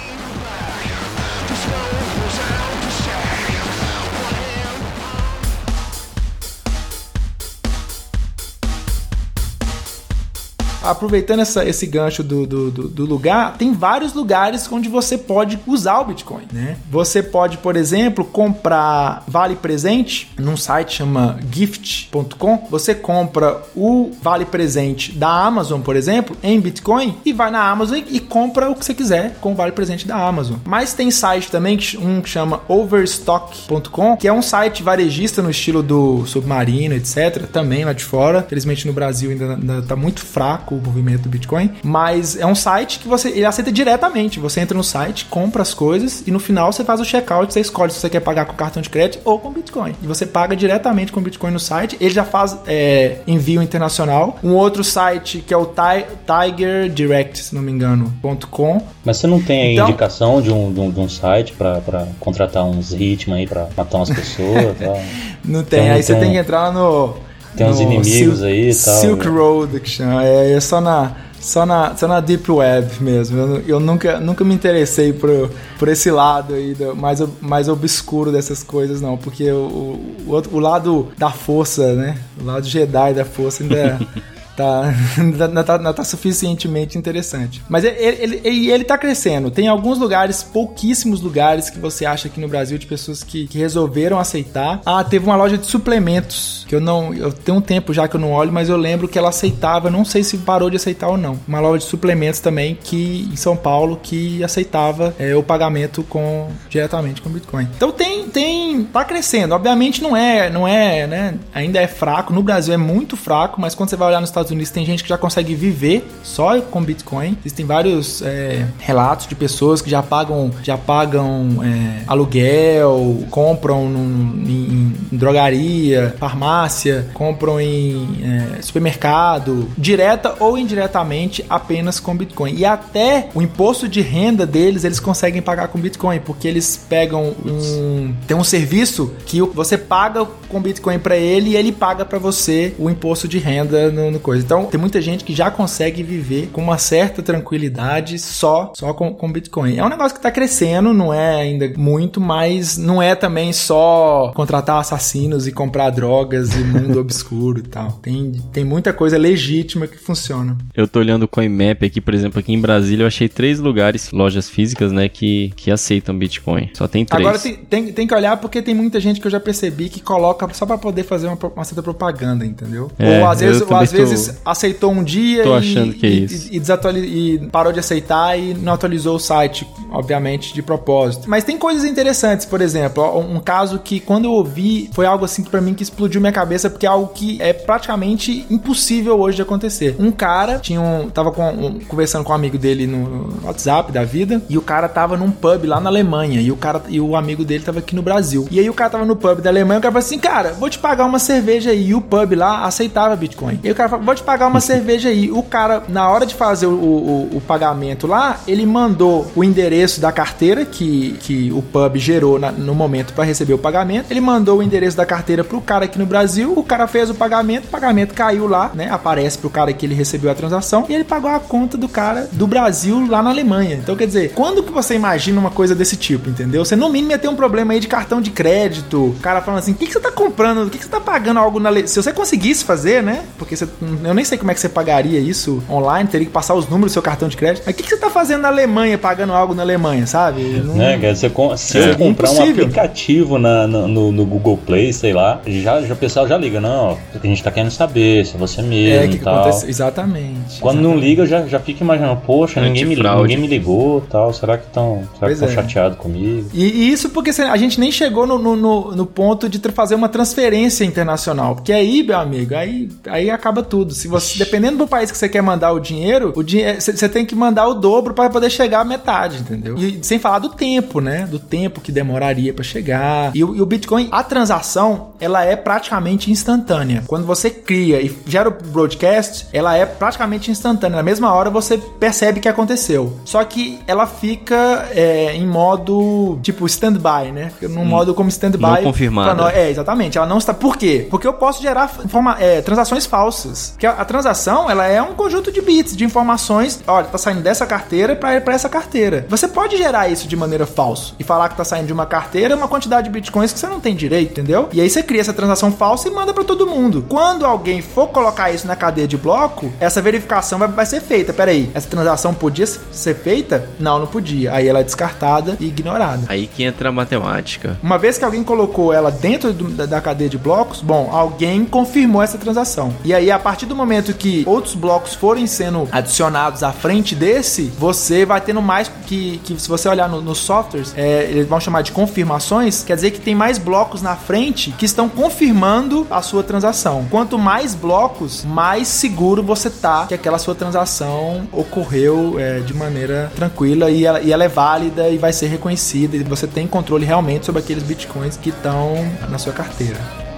Aproveitando essa, esse gancho do, do, do, do, lugar, tem vários lugares onde você pode usar o Bitcoin, né? Você pode, por exemplo, comprar vale presente num site chama gift.com. Você compra o vale presente da Amazon, por exemplo, em Bitcoin e vai na Amazon e compra o que você quiser com o vale presente da Amazon. Mas tem site também, um que chama overstock.com, que é um site varejista no estilo do Submarino, etc. Também lá de fora. Felizmente no Brasil ainda, ainda tá muito fraco o movimento do Bitcoin, mas é um site que você ele aceita diretamente. Você entra no site, compra as coisas e no final você faz o checkout, você escolhe se você quer pagar com cartão de crédito ou com Bitcoin. E você paga diretamente com Bitcoin no site. Ele já faz é, envio internacional. Um outro site que é o Tiger Direct, se não me engano, .com. Mas você não tem então, indicação de um, de um, de um site para contratar uns ritmos aí para matar umas pessoas? não tem. Então, aí você tem que entrar no tem uns inimigos Sil aí e tal. Silk Road que chama. É, é só na, só na, só na Deep Web mesmo. Eu, eu, nunca, nunca me interessei por, por esse lado aí, do, mais, mais obscuro dessas coisas, não. Porque o, o, o lado da força, né? O lado Jedi da força ainda. Tá, não, tá, não tá suficientemente interessante. Mas ele, ele, ele, ele tá crescendo. Tem alguns lugares, pouquíssimos lugares que você acha aqui no Brasil de pessoas que, que resolveram aceitar. Ah, teve uma loja de suplementos que eu não. Eu tenho um tempo já que eu não olho, mas eu lembro que ela aceitava. Não sei se parou de aceitar ou não. Uma loja de suplementos também que em São Paulo que aceitava é, o pagamento com diretamente com Bitcoin. Então tem tem tá crescendo. Obviamente não é não é né ainda é fraco. No Brasil é muito fraco, mas quando você vai olhar nos Estados Unidos tem gente que já consegue viver só com Bitcoin. Existem vários é, relatos de pessoas que já pagam, já pagam é, aluguel, compram num, em, em, drogaria, farmácia, compram em é, supermercado, direta ou indiretamente apenas com Bitcoin. E até o imposto de renda deles eles conseguem pagar com Bitcoin, porque eles pegam um tem um serviço que você paga com Bitcoin para ele e ele paga para você o imposto de renda no, no coisa. Então, tem muita gente que já consegue viver com uma certa tranquilidade só, só com, com Bitcoin. É um negócio que está crescendo, não é ainda muito, mas não é também só contratar assassinos e comprar drogas e mundo obscuro e tal. Tem, tem muita coisa legítima que funciona. Eu tô olhando o CoinMap aqui, por exemplo, aqui em Brasília, eu achei três lugares, lojas físicas, né, que, que aceitam Bitcoin. Só tem três. Agora tem, tem, tem que olhar porque tem muita gente que eu já percebi que coloca só para poder fazer uma, uma certa propaganda, entendeu? É, ou às vezes, ou às vezes aceitou um dia Tô achando que é isso. E, e, e parou de aceitar e não atualizou o site, obviamente, de propósito. Mas tem coisas interessantes, por exemplo, um caso que quando eu ouvi foi algo assim para mim que explodiu minha cabeça porque é algo que é praticamente impossível hoje de acontecer. Um cara tinha um, tava com, um, conversando com um amigo dele no WhatsApp da vida e o cara tava num pub lá na Alemanha e o cara e o amigo dele tava aqui no Brasil. E aí o cara tava no pub da Alemanha, o cara falou assim: "Cara, vou te pagar uma cerveja aí". E o pub lá aceitava Bitcoin. E o cara falou: "Vou te pagar uma cerveja aí". O cara na hora de fazer o, o, o pagamento lá, ele mandou o endereço da carteira que, que o pub gerou na, no momento para receber o pagamento. Ele mandou o endereço da carteira pro cara aqui no Brasil. O cara fez o pagamento, o pagamento caiu lá, né? Aparece pro cara que ele recebeu a transação e ele pagou a conta do cara do Brasil lá na Alemanha. Então, quer dizer, quando que você imagina uma coisa desse tipo, entendeu? Você no mínimo ia ter um problema aí de cartão de crédito. O cara falando assim: o que, que você tá comprando? O que, que você tá pagando algo na. Le... Se você conseguisse fazer, né? Porque você... eu nem sei como é que você pagaria isso online, teria que passar os números do seu cartão de crédito. Mas o que, que você tá fazendo na Alemanha, pagando algo na Alemanha, sabe? Não... Né, se eu comprar impossível. um aplicativo na, no, no, Google Play, sei lá, já, já o pessoal já liga, não, a gente tá querendo saber se é você mesmo é, que e tal. Acontece... Exatamente. Quando exatamente. não liga, eu já, já fico imaginando, poxa, ninguém me, ninguém me ligou tal, será que estão é. chateados comigo? E, e, isso porque a gente nem chegou no, no, no ponto de fazer uma transferência internacional, porque aí, meu amigo, aí, aí acaba tudo. Se você, dependendo do país que você quer mandar o dinheiro, o dinheiro você tem que mandar o dobro para poder chegar à metade, entendeu? E sem falar do tempo, né? Do tempo que demoraria para chegar. E o, e o, Bitcoin, a transação, ela é praticamente instantânea. Quando você cria e gera o broadcast, ela é praticamente instantânea. Na mesma hora você percebe que aconteceu. Só que ela fica é, em modo tipo stand-by, né? Fica num hum. modo como stand-by. Não confirmado. É, exatamente. Ela não está. Por quê? Porque eu posso gerar forma, é, transações falsas. Que a, a, transação, ela é um conjunto de bits, de informações. Olha, tá saindo dessa carteira para essa carteira. Você pode gerar isso de maneira falsa e falar que tá saindo de uma carteira uma quantidade de bitcoins que você não tem direito, entendeu? E aí você cria essa transação falsa e manda para todo mundo. Quando alguém for colocar isso na cadeia de bloco, essa verificação vai, vai ser feita. Pera aí, essa transação podia ser feita? Não, não podia. Aí ela é descartada e ignorada. Aí que entra a matemática. Uma vez que alguém colocou ela dentro do, da, da cadeia de blocos, bom, alguém confirmou essa transação. E aí, a partir do momento que outros blocos forem sendo adicionados à frente desse, você vai tendo mais que, que se você olhar no, nos softwares, é, eles vão chamar de confirmações, quer dizer que tem mais blocos na frente que estão confirmando a sua transação. Quanto mais blocos, mais seguro você tá que aquela sua transação ocorreu é, de maneira tranquila e ela, e ela é válida e vai ser reconhecida e você tem controle realmente sobre aqueles bitcoins que estão na sua carteira.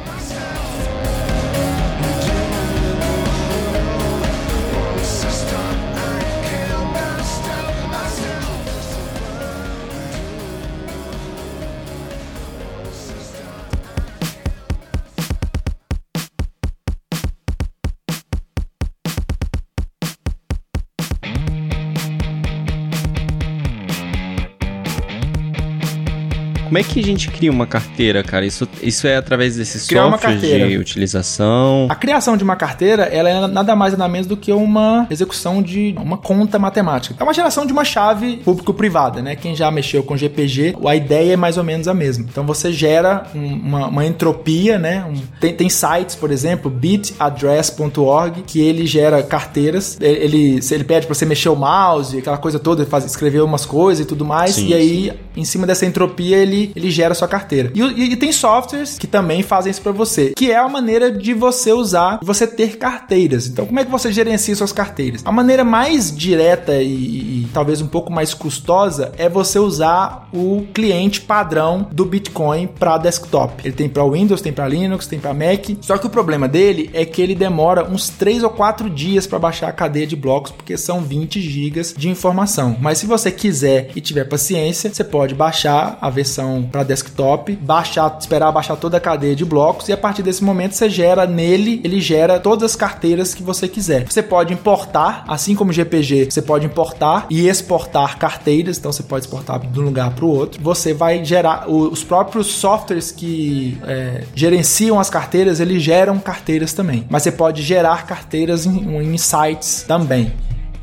Como é que a gente cria uma carteira, cara? Isso, isso é através desses Criar softwares de utilização? A criação de uma carteira, ela é nada mais nada menos do que uma execução de uma conta matemática. É uma geração de uma chave público-privada, né? Quem já mexeu com GPG, a ideia é mais ou menos a mesma. Então você gera uma, uma entropia, né? Um, tem, tem sites, por exemplo, bitaddress.org, que ele gera carteiras. Ele, ele pede para você mexer o mouse, aquela coisa toda, faz, escrever umas coisas e tudo mais. Sim, e aí, sim. em cima dessa entropia, ele ele, gera sua carteira. E, e, e tem softwares que também fazem isso para você, que é a maneira de você usar, de você ter carteiras. Então, como é que você gerencia suas carteiras? A maneira mais direta e, e talvez um pouco mais custosa é você usar o cliente padrão do Bitcoin para desktop. Ele tem para Windows, tem para Linux, tem para Mac. Só que o problema dele é que ele demora uns 3 ou 4 dias para baixar a cadeia de blocos, porque são 20 gigas de informação. Mas se você quiser e tiver paciência, você pode baixar a versão para desktop, baixar, esperar baixar toda a cadeia de blocos e a partir desse momento você gera nele, ele gera todas as carteiras que você quiser. Você pode importar, assim como GPG, você pode importar e exportar carteiras, então você pode exportar de um lugar para o outro. Você vai gerar os próprios softwares que é, gerenciam as carteiras, eles geram carteiras também. Mas você pode gerar carteiras em, em sites também.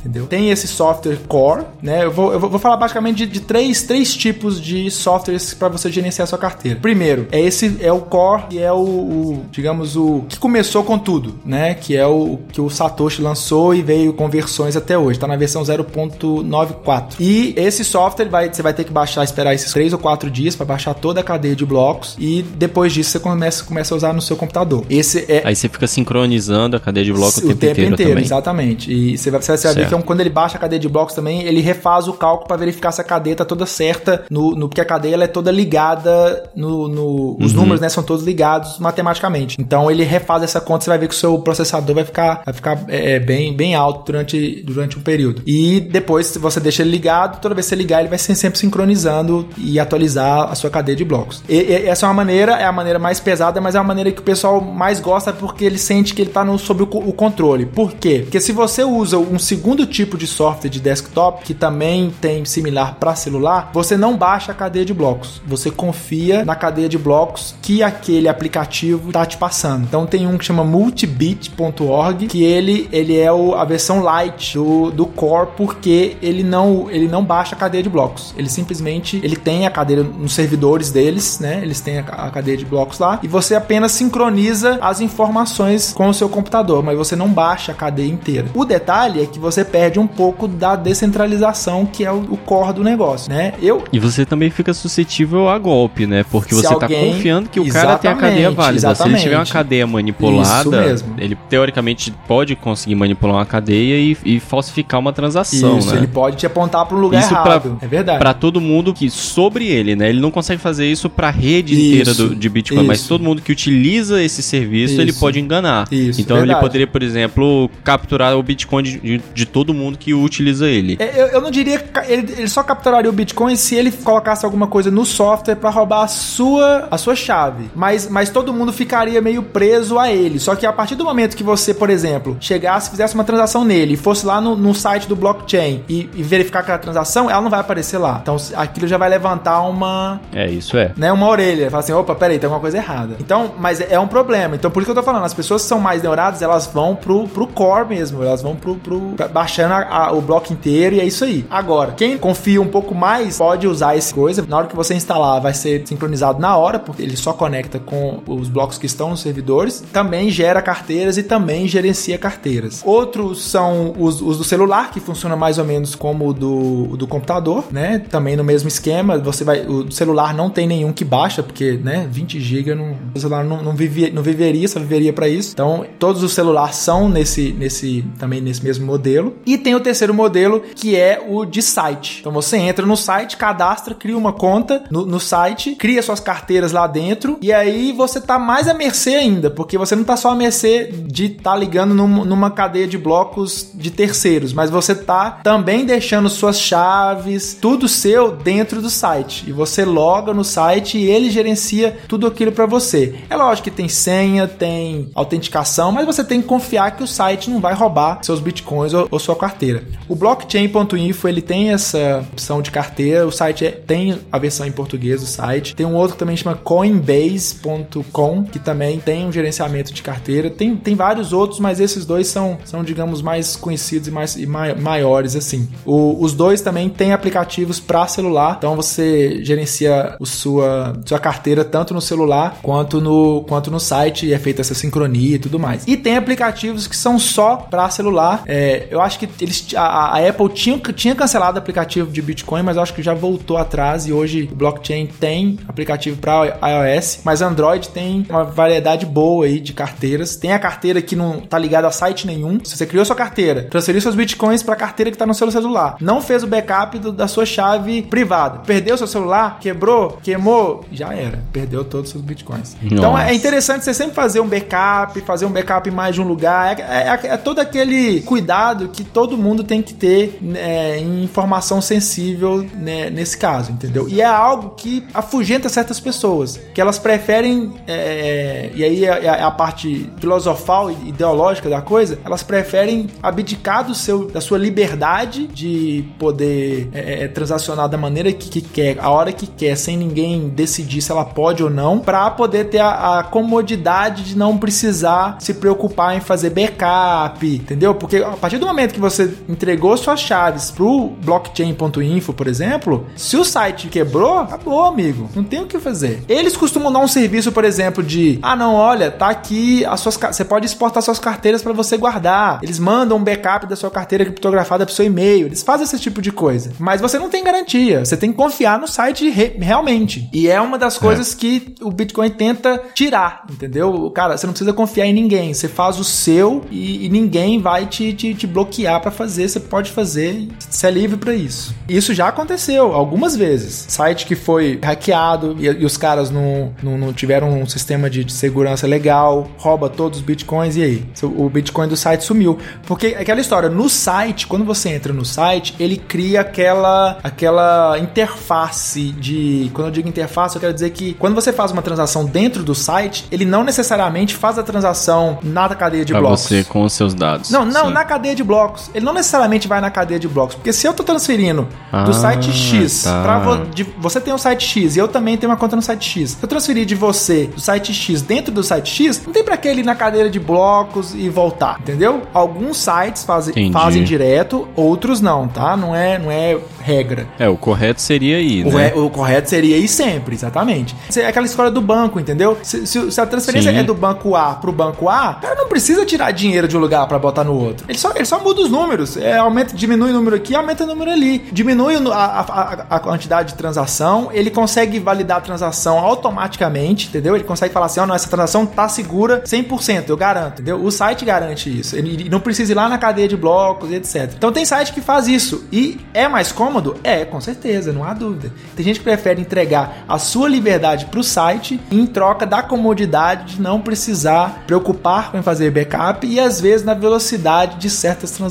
Entendeu? Tem esse software core, né? Eu vou, eu vou falar basicamente de, de três, três tipos de softwares para você gerenciar sua carteira. Primeiro, é esse é o core que é o, o, digamos o que começou com tudo, né? Que é o que o Satoshi lançou e veio com versões até hoje. Tá na versão 0.94. E esse software vai, você vai ter que baixar, esperar esses três ou quatro dias para baixar toda a cadeia de blocos e depois disso você começa, começa a usar no seu computador. Esse é Aí você fica sincronizando a cadeia de blocos o, o tempo, tempo, inteiro, inteiro também. Exatamente. E você vai, você vai é quando ele baixa a cadeia de blocos também, ele refaz o cálculo para verificar se a cadeia tá toda certa, no, no porque a cadeia ela é toda ligada no, no os uhum. números, né, são todos ligados matematicamente. Então ele refaz essa conta, você vai ver que o seu processador vai ficar, vai ficar é, é, bem, bem alto durante, durante um período. E depois, se você deixa ele ligado, toda vez que você ligar, ele vai sempre sincronizando e atualizar a sua cadeia de blocos. E, e, essa é uma maneira, é a maneira mais pesada, mas é a maneira que o pessoal mais gosta porque ele sente que ele está sob o, o controle. Por quê? Porque se você usa um segundo tipo de software de desktop, que também tem similar para celular, você não baixa a cadeia de blocos. Você confia na cadeia de blocos que aquele aplicativo está te passando. Então tem um que chama multibit.org, que ele, ele é o, a versão light do, do core, porque ele não, ele não baixa a cadeia de blocos. Ele simplesmente ele tem a cadeia nos servidores deles, né? Eles têm a, a cadeia de blocos lá e você apenas sincroniza as informações com o seu computador, mas você não baixa a cadeia inteira. O detalhe é que você perde um pouco da descentralização que é o, o core do negócio, né? Eu E você também fica suscetível a golpe, né? Porque você está confiando que o cara tem a cadeia válida. Exatamente. Se ele tiver uma cadeia manipulada, ele teoricamente pode conseguir manipular uma cadeia e, e falsificar uma transação, Isso, né? ele pode te apontar para um lugar isso errado. Pra, é verdade. Para todo mundo que sobre ele, né? Ele não consegue fazer isso para a rede isso, inteira do, de Bitcoin, isso. mas todo mundo que utiliza esse serviço, ele pode enganar. Isso, então verdade. ele poderia, por exemplo, capturar o Bitcoin de, de, de todo mundo que utiliza ele. É, eu, eu não diria que ele, ele, só capturaria o Bitcoin se ele colocasse alguma coisa no software para roubar a sua, a sua chave. Mas, mas todo mundo ficaria meio preso a ele. Só que a partir do momento que você, por exemplo, chegasse, fizesse uma transação nele, fosse lá no, no site do blockchain e, e, verificar aquela transação, ela não vai aparecer lá. Então aquilo já vai levantar uma. É, isso é. Né, uma orelha. Fala assim: opa, peraí, tem alguma coisa errada. Então, mas é um problema. Então, por isso que eu tô falando, as pessoas que são mais neuradas, elas vão pro, pro core mesmo. Elas vão pro. pro baixando a, a, o bloco inteiro e é isso aí. Agora, quem confia um pouco mais pode usar essa coisa. Na hora que você instalar, vai ser sincronizado na hora, porque ele só conecta com os blocos que estão nos servidores. Também gera carteiras e também gerencia carteiras. Outros são os, os do celular, que funciona mais ou menos como o do, do computador, né? Também no mesmo esquema. Você vai. O celular não tem nenhum que baixa, porque, né, 20 GB não, o celular não, não, vivia, não viveria, só viveria para isso. Então, todos os celulares são nesse, nesse também nesse mesmo modelo. E tem o terceiro modelo, que é o de site. Então, você entra no site, cadastra, cria uma conta no, no site, cria suas carteiras lá dentro, e aí você tá mais à mercê ainda, porque você não tá só à mercê de estar tá ligando num, numa cadeia de blocos de terceiros, mas você tá também deixando suas chaves, tudo seu dentro do site. E você loga no site e ele gerencia tudo aquilo para você. É lógico que tem senha, tem autenticação, mas você tem que confiar que o site não vai roubar seus bitcoins ou, ou sua carteira. O blockchain.info ele tem essa opção de carteira, o site é, tem a versão em português do site. Tem um outro que também chama coinbase.com, que também tem um gerenciamento de carteira. Tem, tem vários outros, mas esses dois são, são digamos, mais conhecidos e mais e maiores assim. O, os dois também têm aplicativos para celular, então você gerencia o sua, sua carteira tanto no celular quanto no, quanto no site e é feita essa sincronia e tudo mais. E tem aplicativos que são só para celular. É, eu acho que eles, a, a, Apple tinha, tinha cancelado o aplicativo de Bitcoin, mas eu acho que já voltou atrás e hoje o blockchain tem aplicativo para iOS, mas Android tem uma variedade boa aí de carteiras. Tem a carteira que não tá ligada a site nenhum. Se você criou sua carteira, transferiu seus bitcoins para a carteira que está no seu celular, não fez o backup do, da sua chave privada, perdeu seu celular, quebrou, queimou, já era, perdeu todos os seus bitcoins. Nossa. Então é interessante você sempre fazer um backup, fazer um backup em mais de um lugar. É, é, é todo aquele cuidado que todo mundo tem que ter né, informação sensível né, nesse caso, entendeu? E é algo que afugenta certas pessoas, que elas preferem, é, e aí é, é a parte filosofal e ideológica da coisa, elas preferem abdicar do seu, da sua liberdade de poder é, é, transacionar da maneira que, que, quer, a hora que quer, sem ninguém decidir se ela pode ou não, para poder ter a, a, comodidade de não precisar se preocupar em fazer backup, entendeu? Porque a partir do momento momento que você entregou suas chaves pro blockchain.info, por exemplo, se o site quebrou, acabou, amigo. Não tem o que fazer. Eles costumam dar um serviço, por exemplo, de ah, não, olha, tá aqui as suas você pode exportar suas carteiras para você guardar. Eles mandam um backup da sua carteira criptografada pro seu e-mail. Eles fazem esse tipo de coisa. Mas você não tem garantia. Você tem que confiar no site re realmente. E é uma das coisas é. que o Bitcoin tenta tirar, entendeu? Cara, você não precisa confiar em ninguém. Você faz o seu e, e ninguém vai te, te, te bloquear para fazer. Você pode fazer. Você é livre para isso. Isso já aconteceu algumas vezes. Site que foi hackeado e, e os caras não, não, não, tiveram um sistema de, de segurança legal, rouba todos os bitcoins e aí? O Bitcoin do site sumiu. Porque aquela história, no site, quando você entra no site, ele cria aquela, aquela interface de. Quando eu digo interface, eu quero dizer que quando você faz uma transação dentro do site, ele não necessariamente faz a transação na cadeia de pra blocos. você com os seus dados. Não, não, Sim. na cadeia de blocos. Ele não necessariamente vai na cadeia de blocos. Porque se eu tô transferindo ah, do site X tá. para vo você tem um site X e eu também tenho uma conta no site X. Se eu transferir de você do site X dentro do site X, não tem para que ele ir na cadeia de blocos e voltar, entendeu? Alguns sites fazem, fazem direto, outros não, tá? Não é, não é regra. É, o correto seria ir, o né? o correto seria ir sempre, exatamente. É aquela história do banco, entendeu? Se, se, se a transferência Sim. é do banco A pro banco A, o cara não precisa tirar dinheiro de um lugar para botar no outro. Ele só, ele só muda os números. É, aumenta, diminui o número aqui, aumenta o número ali. Diminui a, a, a, quantidade de transação, ele consegue validar a transação automaticamente, entendeu? Ele consegue falar assim, ó, oh, não, essa transação tá segura 100%, eu garanto, entendeu? O site garante isso. Ele não precisa ir lá na cadeia de blocos etc. Então tem site que faz isso. E é mais cômodo? É, com certeza, não há dúvida. Tem gente que prefere entregar a sua liberdade para o site em troca da comodidade de não precisar preocupar com fazer backup e às vezes na velocidade de certas transações.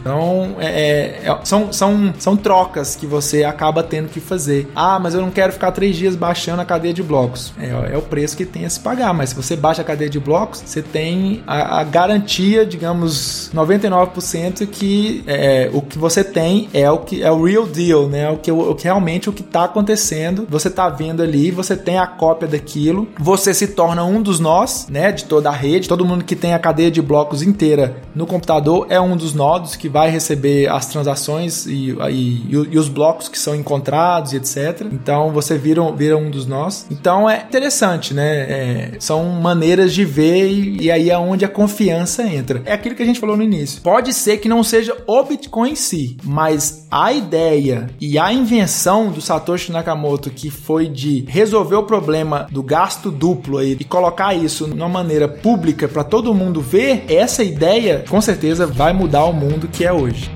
Então, é, é, é, são, são, são trocas que você acaba tendo que fazer. Ah, mas eu não quero ficar três dias baixando a cadeia de blocos. É, é o preço que tem a se pagar. Mas se você baixa a cadeia de blocos, você tem a, a garantia, digamos, 99% que é, o que você tem é o que é o real deal, né? O que, o, que realmente o que está acontecendo. Você está vendo ali, você tem a cópia daquilo, você se torna um dos nós, né? De toda a rede. Todo mundo que tem a cadeia de blocos inteira no computador é um dos nodos que vai receber as transações e, e, e os blocos que são encontrados e etc. Então você vira, vira um dos nós. Então é interessante, né? É, são maneiras de ver e, e aí é onde a confiança entra. É aquilo que a gente falou no início. Pode ser que não seja o Bitcoin em si, mas a ideia e a invenção do Satoshi Nakamoto que foi de resolver o problema do gasto duplo aí e colocar isso de uma maneira pública para todo mundo ver, essa ideia com certeza vai mudar o mundo que é hoje.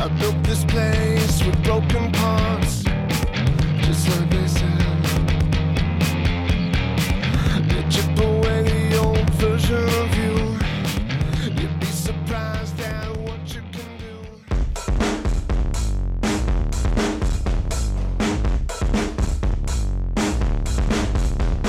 I built this place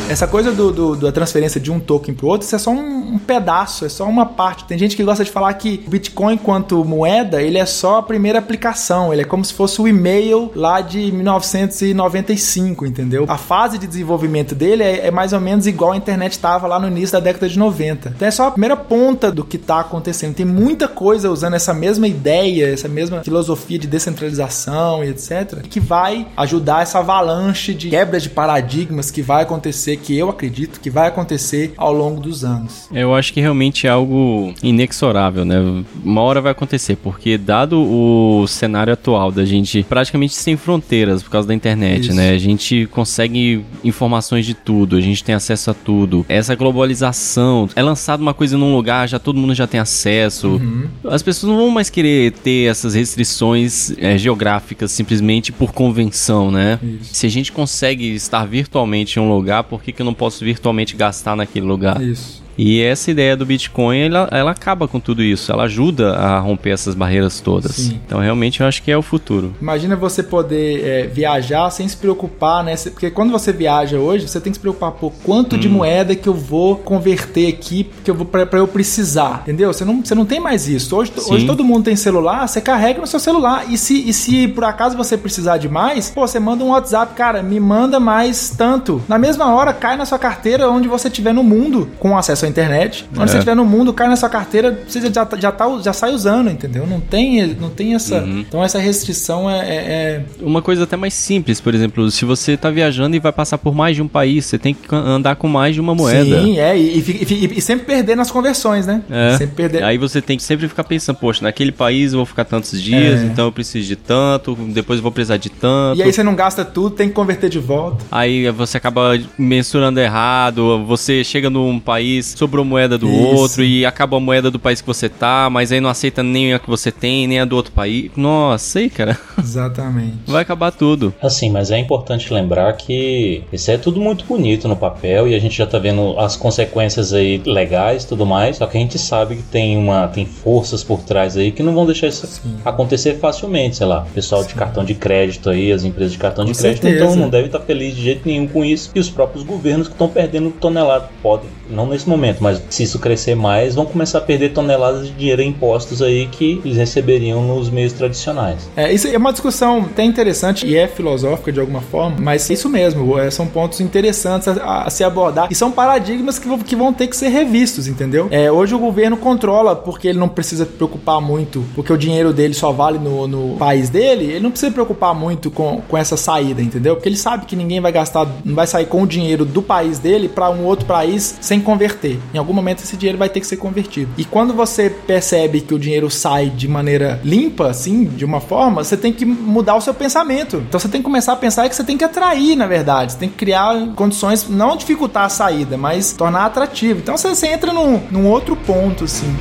Essa coisa do, do, da transferência de um token para o outro, isso é só um, um, pedaço, é só uma parte. Tem gente que gosta de falar que o Bitcoin, enquanto moeda, ele é só a primeira aplicação. Ele é como se fosse o e-mail lá de 1995, entendeu? A fase de desenvolvimento dele é, é mais ou menos igual a internet estava lá no início da década de 90. Então é só a primeira ponta do que está acontecendo. Tem muita coisa usando essa mesma ideia, essa mesma filosofia de descentralização e etc., que vai ajudar essa avalanche de quebra de paradigmas que vai acontecer que eu acredito que vai acontecer ao longo dos anos. Eu acho que realmente é algo inexorável, né? Uma hora vai acontecer, porque dado o cenário atual da gente praticamente sem fronteiras por causa da internet, Isso. né? A gente consegue informações de tudo, a gente tem acesso a tudo. Essa globalização, é lançado uma coisa num lugar, já todo mundo já tem acesso. Uhum. As pessoas não vão mais querer ter essas restrições é, geográficas simplesmente por convenção, né? Isso. Se a gente consegue estar virtualmente em um lugar, por que, que eu não posso virtualmente gastar naquele lugar? Isso. E essa ideia do Bitcoin, ela, ela acaba com tudo isso, ela ajuda a romper essas barreiras todas. Sim. Então, realmente, eu acho que é o futuro. Imagina você poder é, viajar sem se preocupar, né? Porque quando você viaja hoje, você tem que se preocupar, pô, quanto hum. de moeda que eu vou converter aqui, que eu vou para eu precisar, entendeu? Você não, você não tem mais isso. Hoje, hoje todo mundo tem celular, você carrega no seu celular. E se, e se por acaso você precisar de mais, pô, você manda um WhatsApp, cara, me manda mais tanto. Na mesma hora, cai na sua carteira onde você estiver no mundo com acesso à internet. Quando é. você estiver no mundo, cai na sua carteira, você já, já, tá, já sai usando, entendeu? Não tem, não tem essa. Uhum. Então essa restrição é, é, é, Uma coisa até mais simples, por exemplo, se você tá viajando e vai passar por mais de um país, você tem que andar com mais de uma moeda. Sim, é, e, e, e, e sempre perder nas conversões, né? É. Sempre perder. Aí você tem que sempre ficar pensando, poxa, naquele país eu vou ficar tantos dias, é. então eu preciso de tanto, depois eu vou precisar de tanto. E aí você não gasta tudo, tem que converter de volta. Aí você acaba mensurando errado, você chega num país, sobrou moeda do Isso. outro e acaba a moeda do país que você tá, mas aí não aceita nem a que você tem, nem a do outro país. Nossa, sei, cara. Exatamente. Vai acabar tudo. Assim, mas é importante lembrar que isso é tudo muito bonito no papel e a gente já tá vendo as consequências aí legais tudo mais, só que a gente sabe que tem uma tem forças por trás aí que não vão deixar isso Sim. acontecer facilmente, sei lá, pessoal Sim. de cartão de crédito aí, as empresas de cartão com de crédito, então certeza. então não devem estar felizes de jeito nenhum com isso e os próprios governos que estão perdendo toneladas podem não nesse momento, mas se isso crescer mais, vão começar a perder toneladas de dinheiro em impostos aí que eles receberiam nos meios tradicionais. É, isso é uma discussão até interessante e é filosófica de alguma forma, mas é isso mesmo, é, são pontos interessantes a, a, se abordar e são paradigmas que, que vão ter que ser revistos, entendeu? É, hoje o governo controla porque ele não precisa se preocupar muito, porque o dinheiro dele só vale no, no país dele, ele não precisa se preocupar muito com, com essa saída, entendeu? Porque ele sabe que ninguém vai gastar, não vai sair com o dinheiro do país dele para um outro país sem sem converter. Em algum momento esse dinheiro vai ter que ser convertido. E quando você percebe que o dinheiro sai de maneira limpa, assim, de uma forma, você tem que mudar o seu pensamento. Então você tem que começar a pensar que você tem que atrair, na verdade. Você tem que criar condições, não dificultar a saída, mas tornar atrativo. Então você, você entra num, num outro ponto, assim.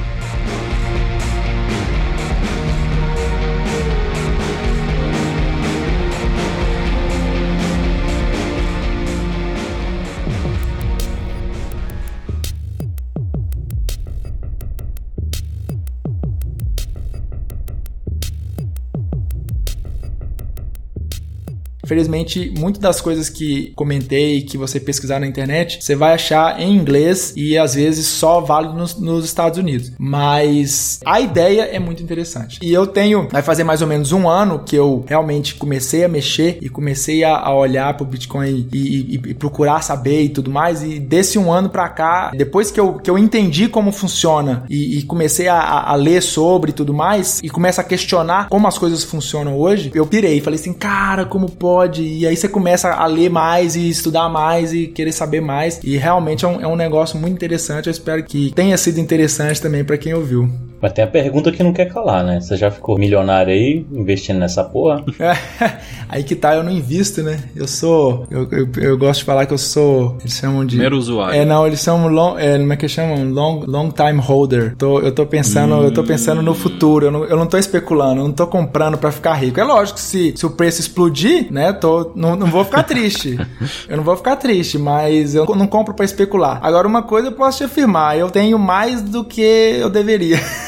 Felizmente, muitas das coisas que comentei, que você pesquisar na internet, você vai achar em inglês e às vezes só válido nos, nos, Estados Unidos. Mas a ideia é muito interessante. E eu tenho, vai fazer mais ou menos um ano que eu realmente comecei a mexer e comecei a, a olhar pro Bitcoin e, e, e, procurar saber e tudo mais. E desse um ano pra cá, depois que eu, que eu entendi como funciona e, e comecei a, a, ler sobre e tudo mais, e começa a questionar como as coisas funcionam hoje, eu pirei. Falei assim, cara, como pode? Pode. E aí você começa a ler mais e estudar mais e querer saber mais. E realmente é um, é um negócio muito interessante. Eu espero que tenha sido interessante também para quem ouviu. Mas tem a pergunta que não quer calar, né? Você já ficou milionário aí investindo nessa porra? aí que tá, eu não invisto, né? Eu sou. Eu, eu, eu, gosto de falar que eu sou. Eles chamam de. Primeiro usuário. É, não, eles são. Long, é, como é que chamam? Long, long time holder. Tô, eu tô pensando, hum. eu tô pensando no futuro. Eu não, eu não tô especulando, eu não tô comprando para ficar rico. É lógico que se, se o preço explodir, né? Tô, não, não vou ficar triste. eu não vou ficar triste, mas eu não compro para especular. Agora, uma coisa eu posso te afirmar: eu tenho mais do que eu deveria.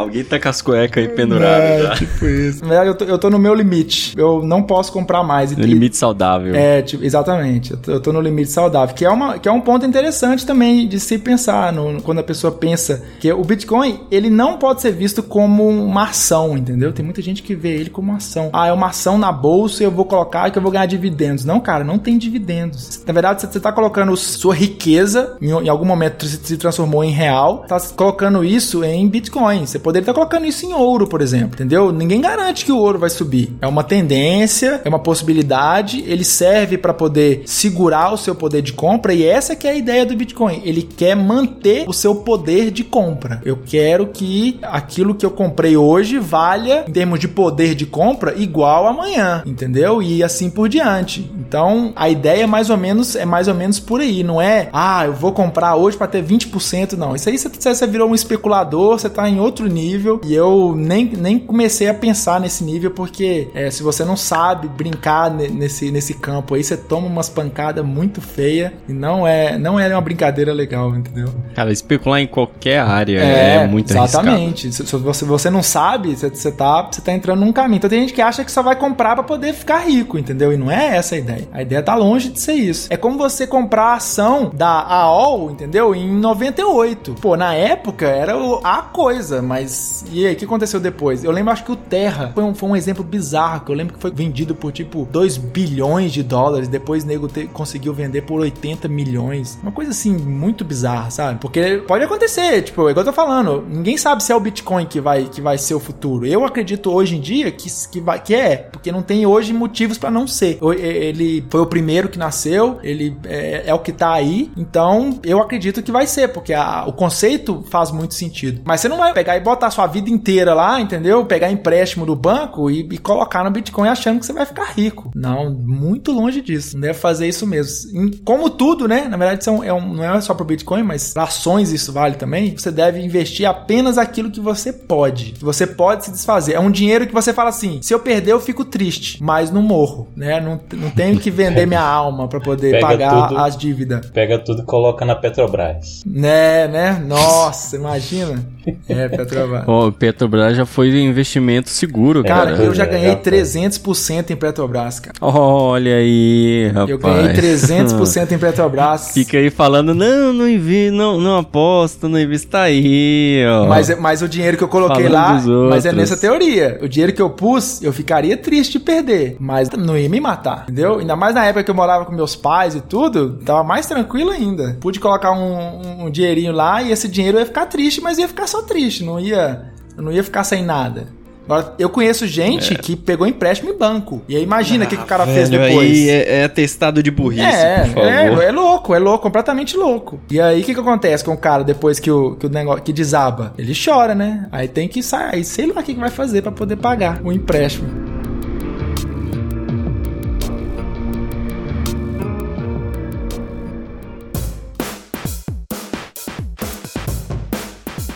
Alguém tá com as cuecas aí penduradas é, já. Tipo isso. Eu tô, eu tô no meu limite. Eu não posso comprar mais. No e, limite saudável. É, tipo, exatamente. Eu tô, eu tô, no limite saudável. Que é, uma, que é um ponto interessante também de se pensar no, quando a pessoa pensa que o Bitcoin, ele não pode ser visto como uma ação, entendeu? Tem muita gente que vê ele como uma ação. Ah, é uma ação na bolsa e eu vou colocar que eu vou ganhar dividendos. Não, cara, não tem dividendos. Na verdade, você tá colocando sua riqueza, em, em algum momento se transformou em real, tá colocando isso em Bitcoin. Você poderia estar colocando isso em ouro, por exemplo, entendeu? Ninguém garante que o ouro vai subir. É uma tendência, é uma possibilidade, ele serve para poder segurar o seu poder de compra e essa que é a ideia do Bitcoin. Ele quer manter o seu poder de compra. Eu quero que aquilo que eu comprei hoje valha, em termos de poder de compra, igual amanhã, entendeu? E assim por diante. Então, a ideia é mais ou menos é mais ou menos por aí, não é? Ah, eu vou comprar hoje para ter 20%, não. Isso aí você, você virou um especulador, você tá em outro nível e eu nem, nem comecei a pensar nesse nível porque é, se você não sabe brincar nesse, nesse campo aí, você toma umas pancadas muito feias e não é, não é uma brincadeira legal, entendeu? Cara, especular em qualquer área é, é muito Exatamente. Arriscado. Se, se você, você não sabe, você, você, tá, você tá entrando num caminho. Então tem gente que acha que só vai comprar para poder ficar rico, entendeu? E não é essa a ideia. A ideia tá longe de ser isso. É como você comprar a ação da AOL, entendeu? Em 98. Pô, na época era a coisa, mas Mas, e aí, o que aconteceu depois? Eu lembro, acho que o Terra foi um, foi um exemplo bizarro, que eu lembro que foi vendido por tipo 2 bilhões de dólares, depois o nego te, conseguiu vender por 80 milhões. Uma coisa assim, muito bizarra, sabe? Porque pode acontecer, tipo, é igual eu tô falando, ninguém sabe se é o Bitcoin que vai, que vai ser o futuro. Eu acredito hoje em dia que, que, vai, que é, porque não tem hoje motivos para não ser. Ele foi o primeiro que nasceu, ele é, é, o que tá aí, então eu acredito que vai ser, porque a, o conceito faz muito sentido. Mas você não vai pegar e botar a sua vida inteira lá, entendeu? Pegar empréstimo do banco e, e colocar no Bitcoin achando que você vai ficar rico. Não, muito longe disso. Não deve fazer isso mesmo. Como tudo, né? Na verdade, são, é um, não é só pro Bitcoin, mas para ações isso vale também. Você deve investir apenas aquilo que você pode. Que você pode se desfazer. É um dinheiro que você fala assim: se eu perder, eu fico triste, mas não morro, né? Não, não tenho que vender minha alma para poder Pega pagar tudo, as dívidas. Pega tudo e coloca na Petrobras. Né, né? Nossa, imagina. É, Petrobras. Pô, Petrobras já foi investimento seguro, cara. Cara, eu já ganhei 300% em Petrobras, cara. Olha aí, rapaz. Eu ganhei 300% em Petrobras. Fica aí falando, não, não invi, não, não aposta, não invista aí, ó. Mas, mas o dinheiro que eu coloquei falando lá, mas é nessa teoria. O dinheiro que eu pus, eu ficaria triste de perder, mas não ia me matar, entendeu? Ainda mais na época que eu morava com meus pais e tudo, tava mais tranquilo ainda. Pude colocar um, um, um dinheirinho lá e esse dinheiro ia ficar triste, mas ia ficar só triste, não ia, não ia ficar sem nada. Agora, eu conheço gente é. que pegou empréstimo em banco. E aí imagina o ah, que, que o cara velho, fez depois. Aí é, é atestado de burrice, é, por favor. É, é louco, é louco, completamente louco. E aí o que, que acontece com o cara depois que o, que o negócio que desaba? Ele chora, né? Aí tem que sair, sei lá o que, que vai fazer para poder pagar o empréstimo.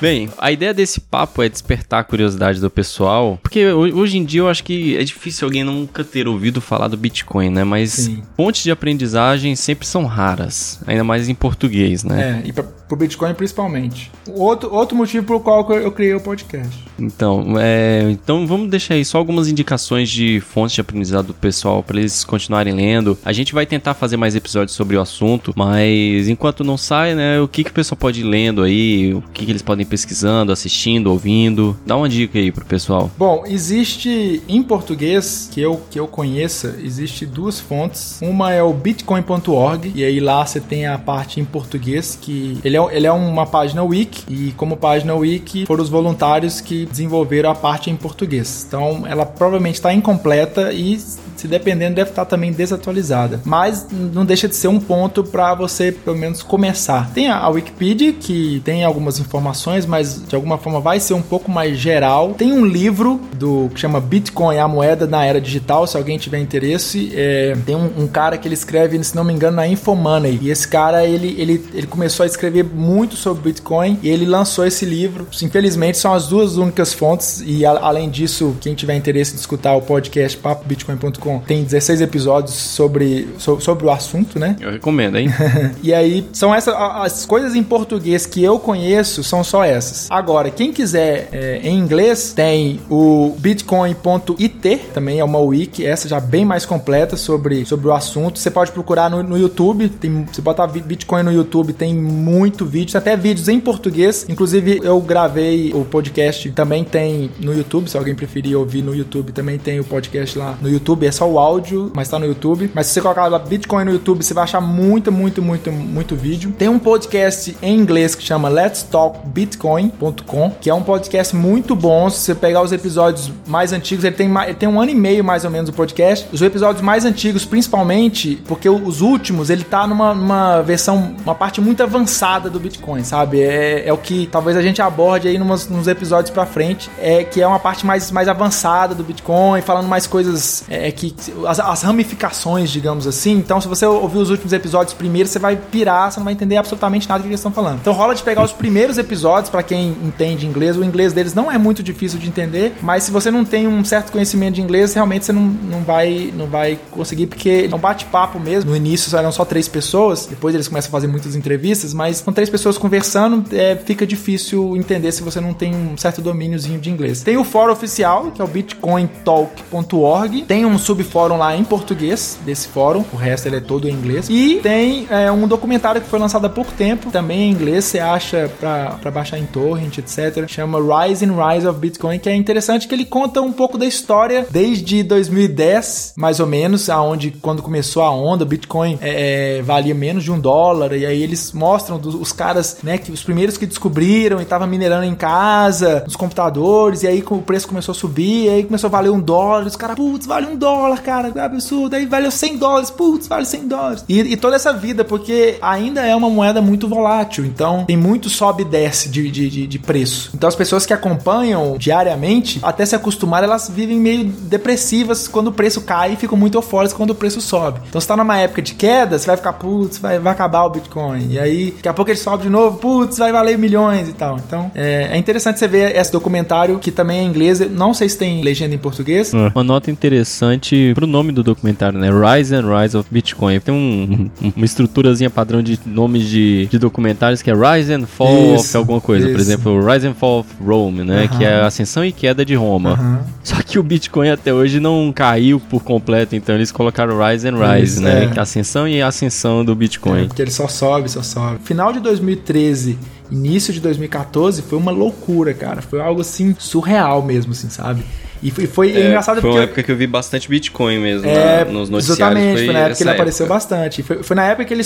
Bem, a ideia desse papo é despertar a curiosidade do pessoal, porque hoje em dia eu acho que é difícil alguém nunca ter ouvido falar do Bitcoin, né? Mas Sim. fontes de aprendizagem sempre são raras, ainda mais em português, né? É, e pra, pro Bitcoin principalmente. Outro, outro motivo pelo qual eu criei o podcast. Então, é, então vamos deixar aí só algumas indicações de fontes de aprendizado do pessoal para eles continuarem lendo. A gente vai tentar fazer mais episódios sobre o assunto, mas enquanto não sai, né, o que, que o pessoal pode ir lendo aí, o que, que eles podem pesquisando, assistindo, ouvindo? Dá uma dica aí pro pessoal. Bom, existe em português que eu que eu conheça, existe duas fontes. Uma é o bitcoin.org e aí lá você tem a parte em português que ele é, ele é uma página wiki e como página wiki foram os voluntários que desenvolveram a parte em português. Então ela provavelmente está incompleta e se dependendo, deve estar também desatualizada. Mas não deixa de ser um ponto para você, pelo menos, começar. Tem a Wikipedia, que tem algumas informações, mas de alguma forma vai ser um pouco mais geral. Tem um livro do que chama Bitcoin, a moeda na era digital, se alguém tiver interesse. É, tem um, um, cara que ele escreve, se não me engano, na Infomoney. E esse cara, ele, ele, ele começou a escrever muito sobre Bitcoin e ele lançou esse livro. Infelizmente, são as duas únicas fontes. E a, além disso, quem tiver interesse em escutar o podcast papobitcoin.com tem 16 episódios sobre, sobre o assunto, né? Eu recomendo, hein? e aí, são essas as coisas em português que eu conheço são só essas. Agora, quem quiser é, em inglês, tem o bitcoin.it, também é uma wiki, essa já bem mais completa sobre, sobre o assunto. Você pode procurar no, no YouTube, tem, você botar Bitcoin no YouTube, tem muito vídeo, até vídeos em português. Inclusive, eu gravei o podcast, também tem no YouTube, se alguém preferir ouvir no YouTube, também tem o podcast lá no YouTube. É só o áudio, mas tá no YouTube. Mas se você colocar lá Bitcoin no YouTube, você vai achar muito, muito, muito, muito vídeo. Tem um podcast em inglês que chama Let's Talk Bitcoin.com, que é um podcast muito bom. Se você pegar os episódios mais antigos, ele tem, ele tem um ano e meio mais ou menos o podcast. Os episódios mais antigos, principalmente, porque os últimos, ele tá numa, numa versão, uma parte muito avançada do Bitcoin, sabe? É, é o que talvez a gente aborde aí numas, nos episódios pra frente, é que é uma parte mais, mais avançada do Bitcoin, falando mais coisas é, que que as, as, ramificações, digamos assim. Então, se você ouvir os últimos episódios primeiro, você vai pirar, você não vai entender absolutamente nada do que eles estão falando. Então, rola de pegar os primeiros episódios para quem entende inglês. O inglês deles não é muito difícil de entender, mas se você não tem um certo conhecimento de inglês, realmente você não, não vai não vai conseguir porque é um bate-papo mesmo. No início eram só três pessoas, depois eles começam a fazer muitas entrevistas, mas são três pessoas conversando, é, fica difícil entender se você não tem um certo domíniozinho de inglês. Tem o fórum oficial, que é o bitcointalk.org. Tem um subfórum lá em português desse fórum, o resto ele é todo em inglês. E tem é, um documentário que foi lançado há pouco tempo, também em inglês, você acha pra, pra em torrent, etc. Chama Rise and Rise of Bitcoin, que é interessante que ele conta um pouco da história desde 2010, mais ou menos, aonde quando começou a onda, o Bitcoin é, é, valia menos de um dólar, e aí eles mostram dos, os caras, né, que os primeiros que descobriram e estavam minerando em casa, nos computadores, e aí o preço começou a subir, e aí começou a valer um dólar, os caras, putz, vale um dólar, cara, é absurdo, aí valeu 100 dólares, putz, vale 100 dólares. E, e, toda essa vida, porque ainda é uma moeda muito volátil, então tem muito sobe e desce de, de, de, de preço. Então as pessoas que acompanham diariamente, até se acostumar, elas vivem meio depressivas quando o preço cai e ficam muito eufóricas quando o preço sobe. Então você tá numa época de queda, você vai ficar, putz, vai, vai acabar o Bitcoin. E aí, daqui a pouco ele sobe de novo, putz, vai valer milhões e tal. Então é, é interessante você ver esse documentário, que também é em inglês. Não sei se tem legenda em português. É. Uma nota interessante pro nome do documentário, né? Rise and Rise of Bitcoin. Tem um, uma estruturazinha padrão de nomes de, de documentários que é Rise and Fall isso, of alguma coisa. Isso. Por exemplo, Rise and Fall of Rome, né? Que é a ascensão e queda de Roma. Só que o Bitcoin até hoje não caiu por completo, então eles colocaram Rise and Rise, isso, né? É. Ascensão e ascensão do Bitcoin. É, porque ele só sobe, só sobe. Final de 2013 início de 2014 foi uma loucura, cara. Foi algo assim surreal mesmo, assim, sabe? E foi, foi é, engraçado foi porque. Foi uma época que eu vi bastante Bitcoin mesmo é, na, nos noticiários. Exatamente, foi, na época que ele época. apareceu bastante. Foi, foi, na época que ele,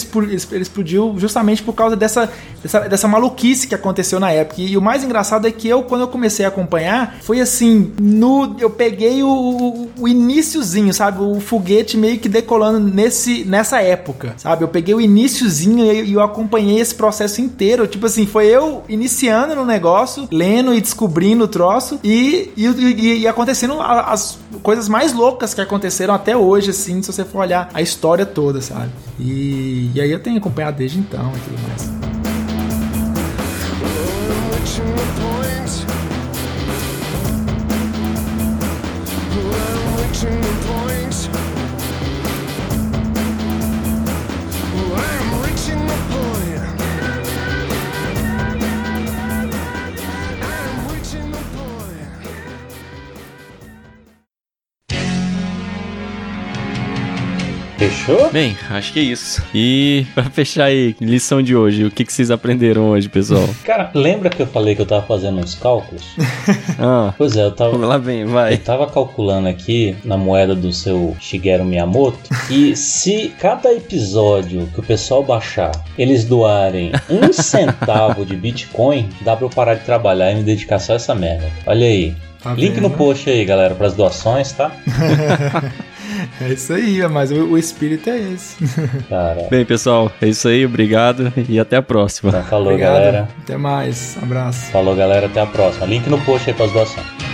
ele explodiu justamente por causa dessa, dessa, dessa maluquice que aconteceu na época. E, e, o mais engraçado é que eu, quando eu comecei a acompanhar, foi assim, no, eu peguei o, o iníciozinho, sabe? O foguete meio que decolando nesse, nessa época, sabe? Eu peguei o iníciozinho e eu acompanhei esse processo inteiro. Tipo assim, foi eu iniciando no negócio, lendo e descobrindo o troço e, e, e, e acontecendo acontecendo as coisas mais loucas que aconteceram até hoje, assim, se você for olhar a história toda, sabe? E, e aí eu tenho acompanhado desde então e tudo mais. Fechou? Bem, acho que é isso. E pra fechar aí, lição de hoje, o que, que vocês aprenderam hoje, pessoal? Cara, lembra que eu falei que eu tava fazendo uns cálculos? ah, pois é, eu tava. Lá vem, vai. Eu tava calculando aqui na moeda do seu Shigeru Miyamoto e se cada episódio que o pessoal baixar eles doarem um centavo de Bitcoin, dá pra eu parar de trabalhar e me dedicar só a essa merda. Olha aí. Tá Link vendo? no post aí, galera, para as doações, tá? É isso aí, mas o, o espírito é esse. Cara. Bem, pessoal, é isso aí. Obrigado e até a próxima. Então, falou, Obrigado, galera. Até mais. Abraço. Falou, galera. Até a próxima. Link no post aí para as doações.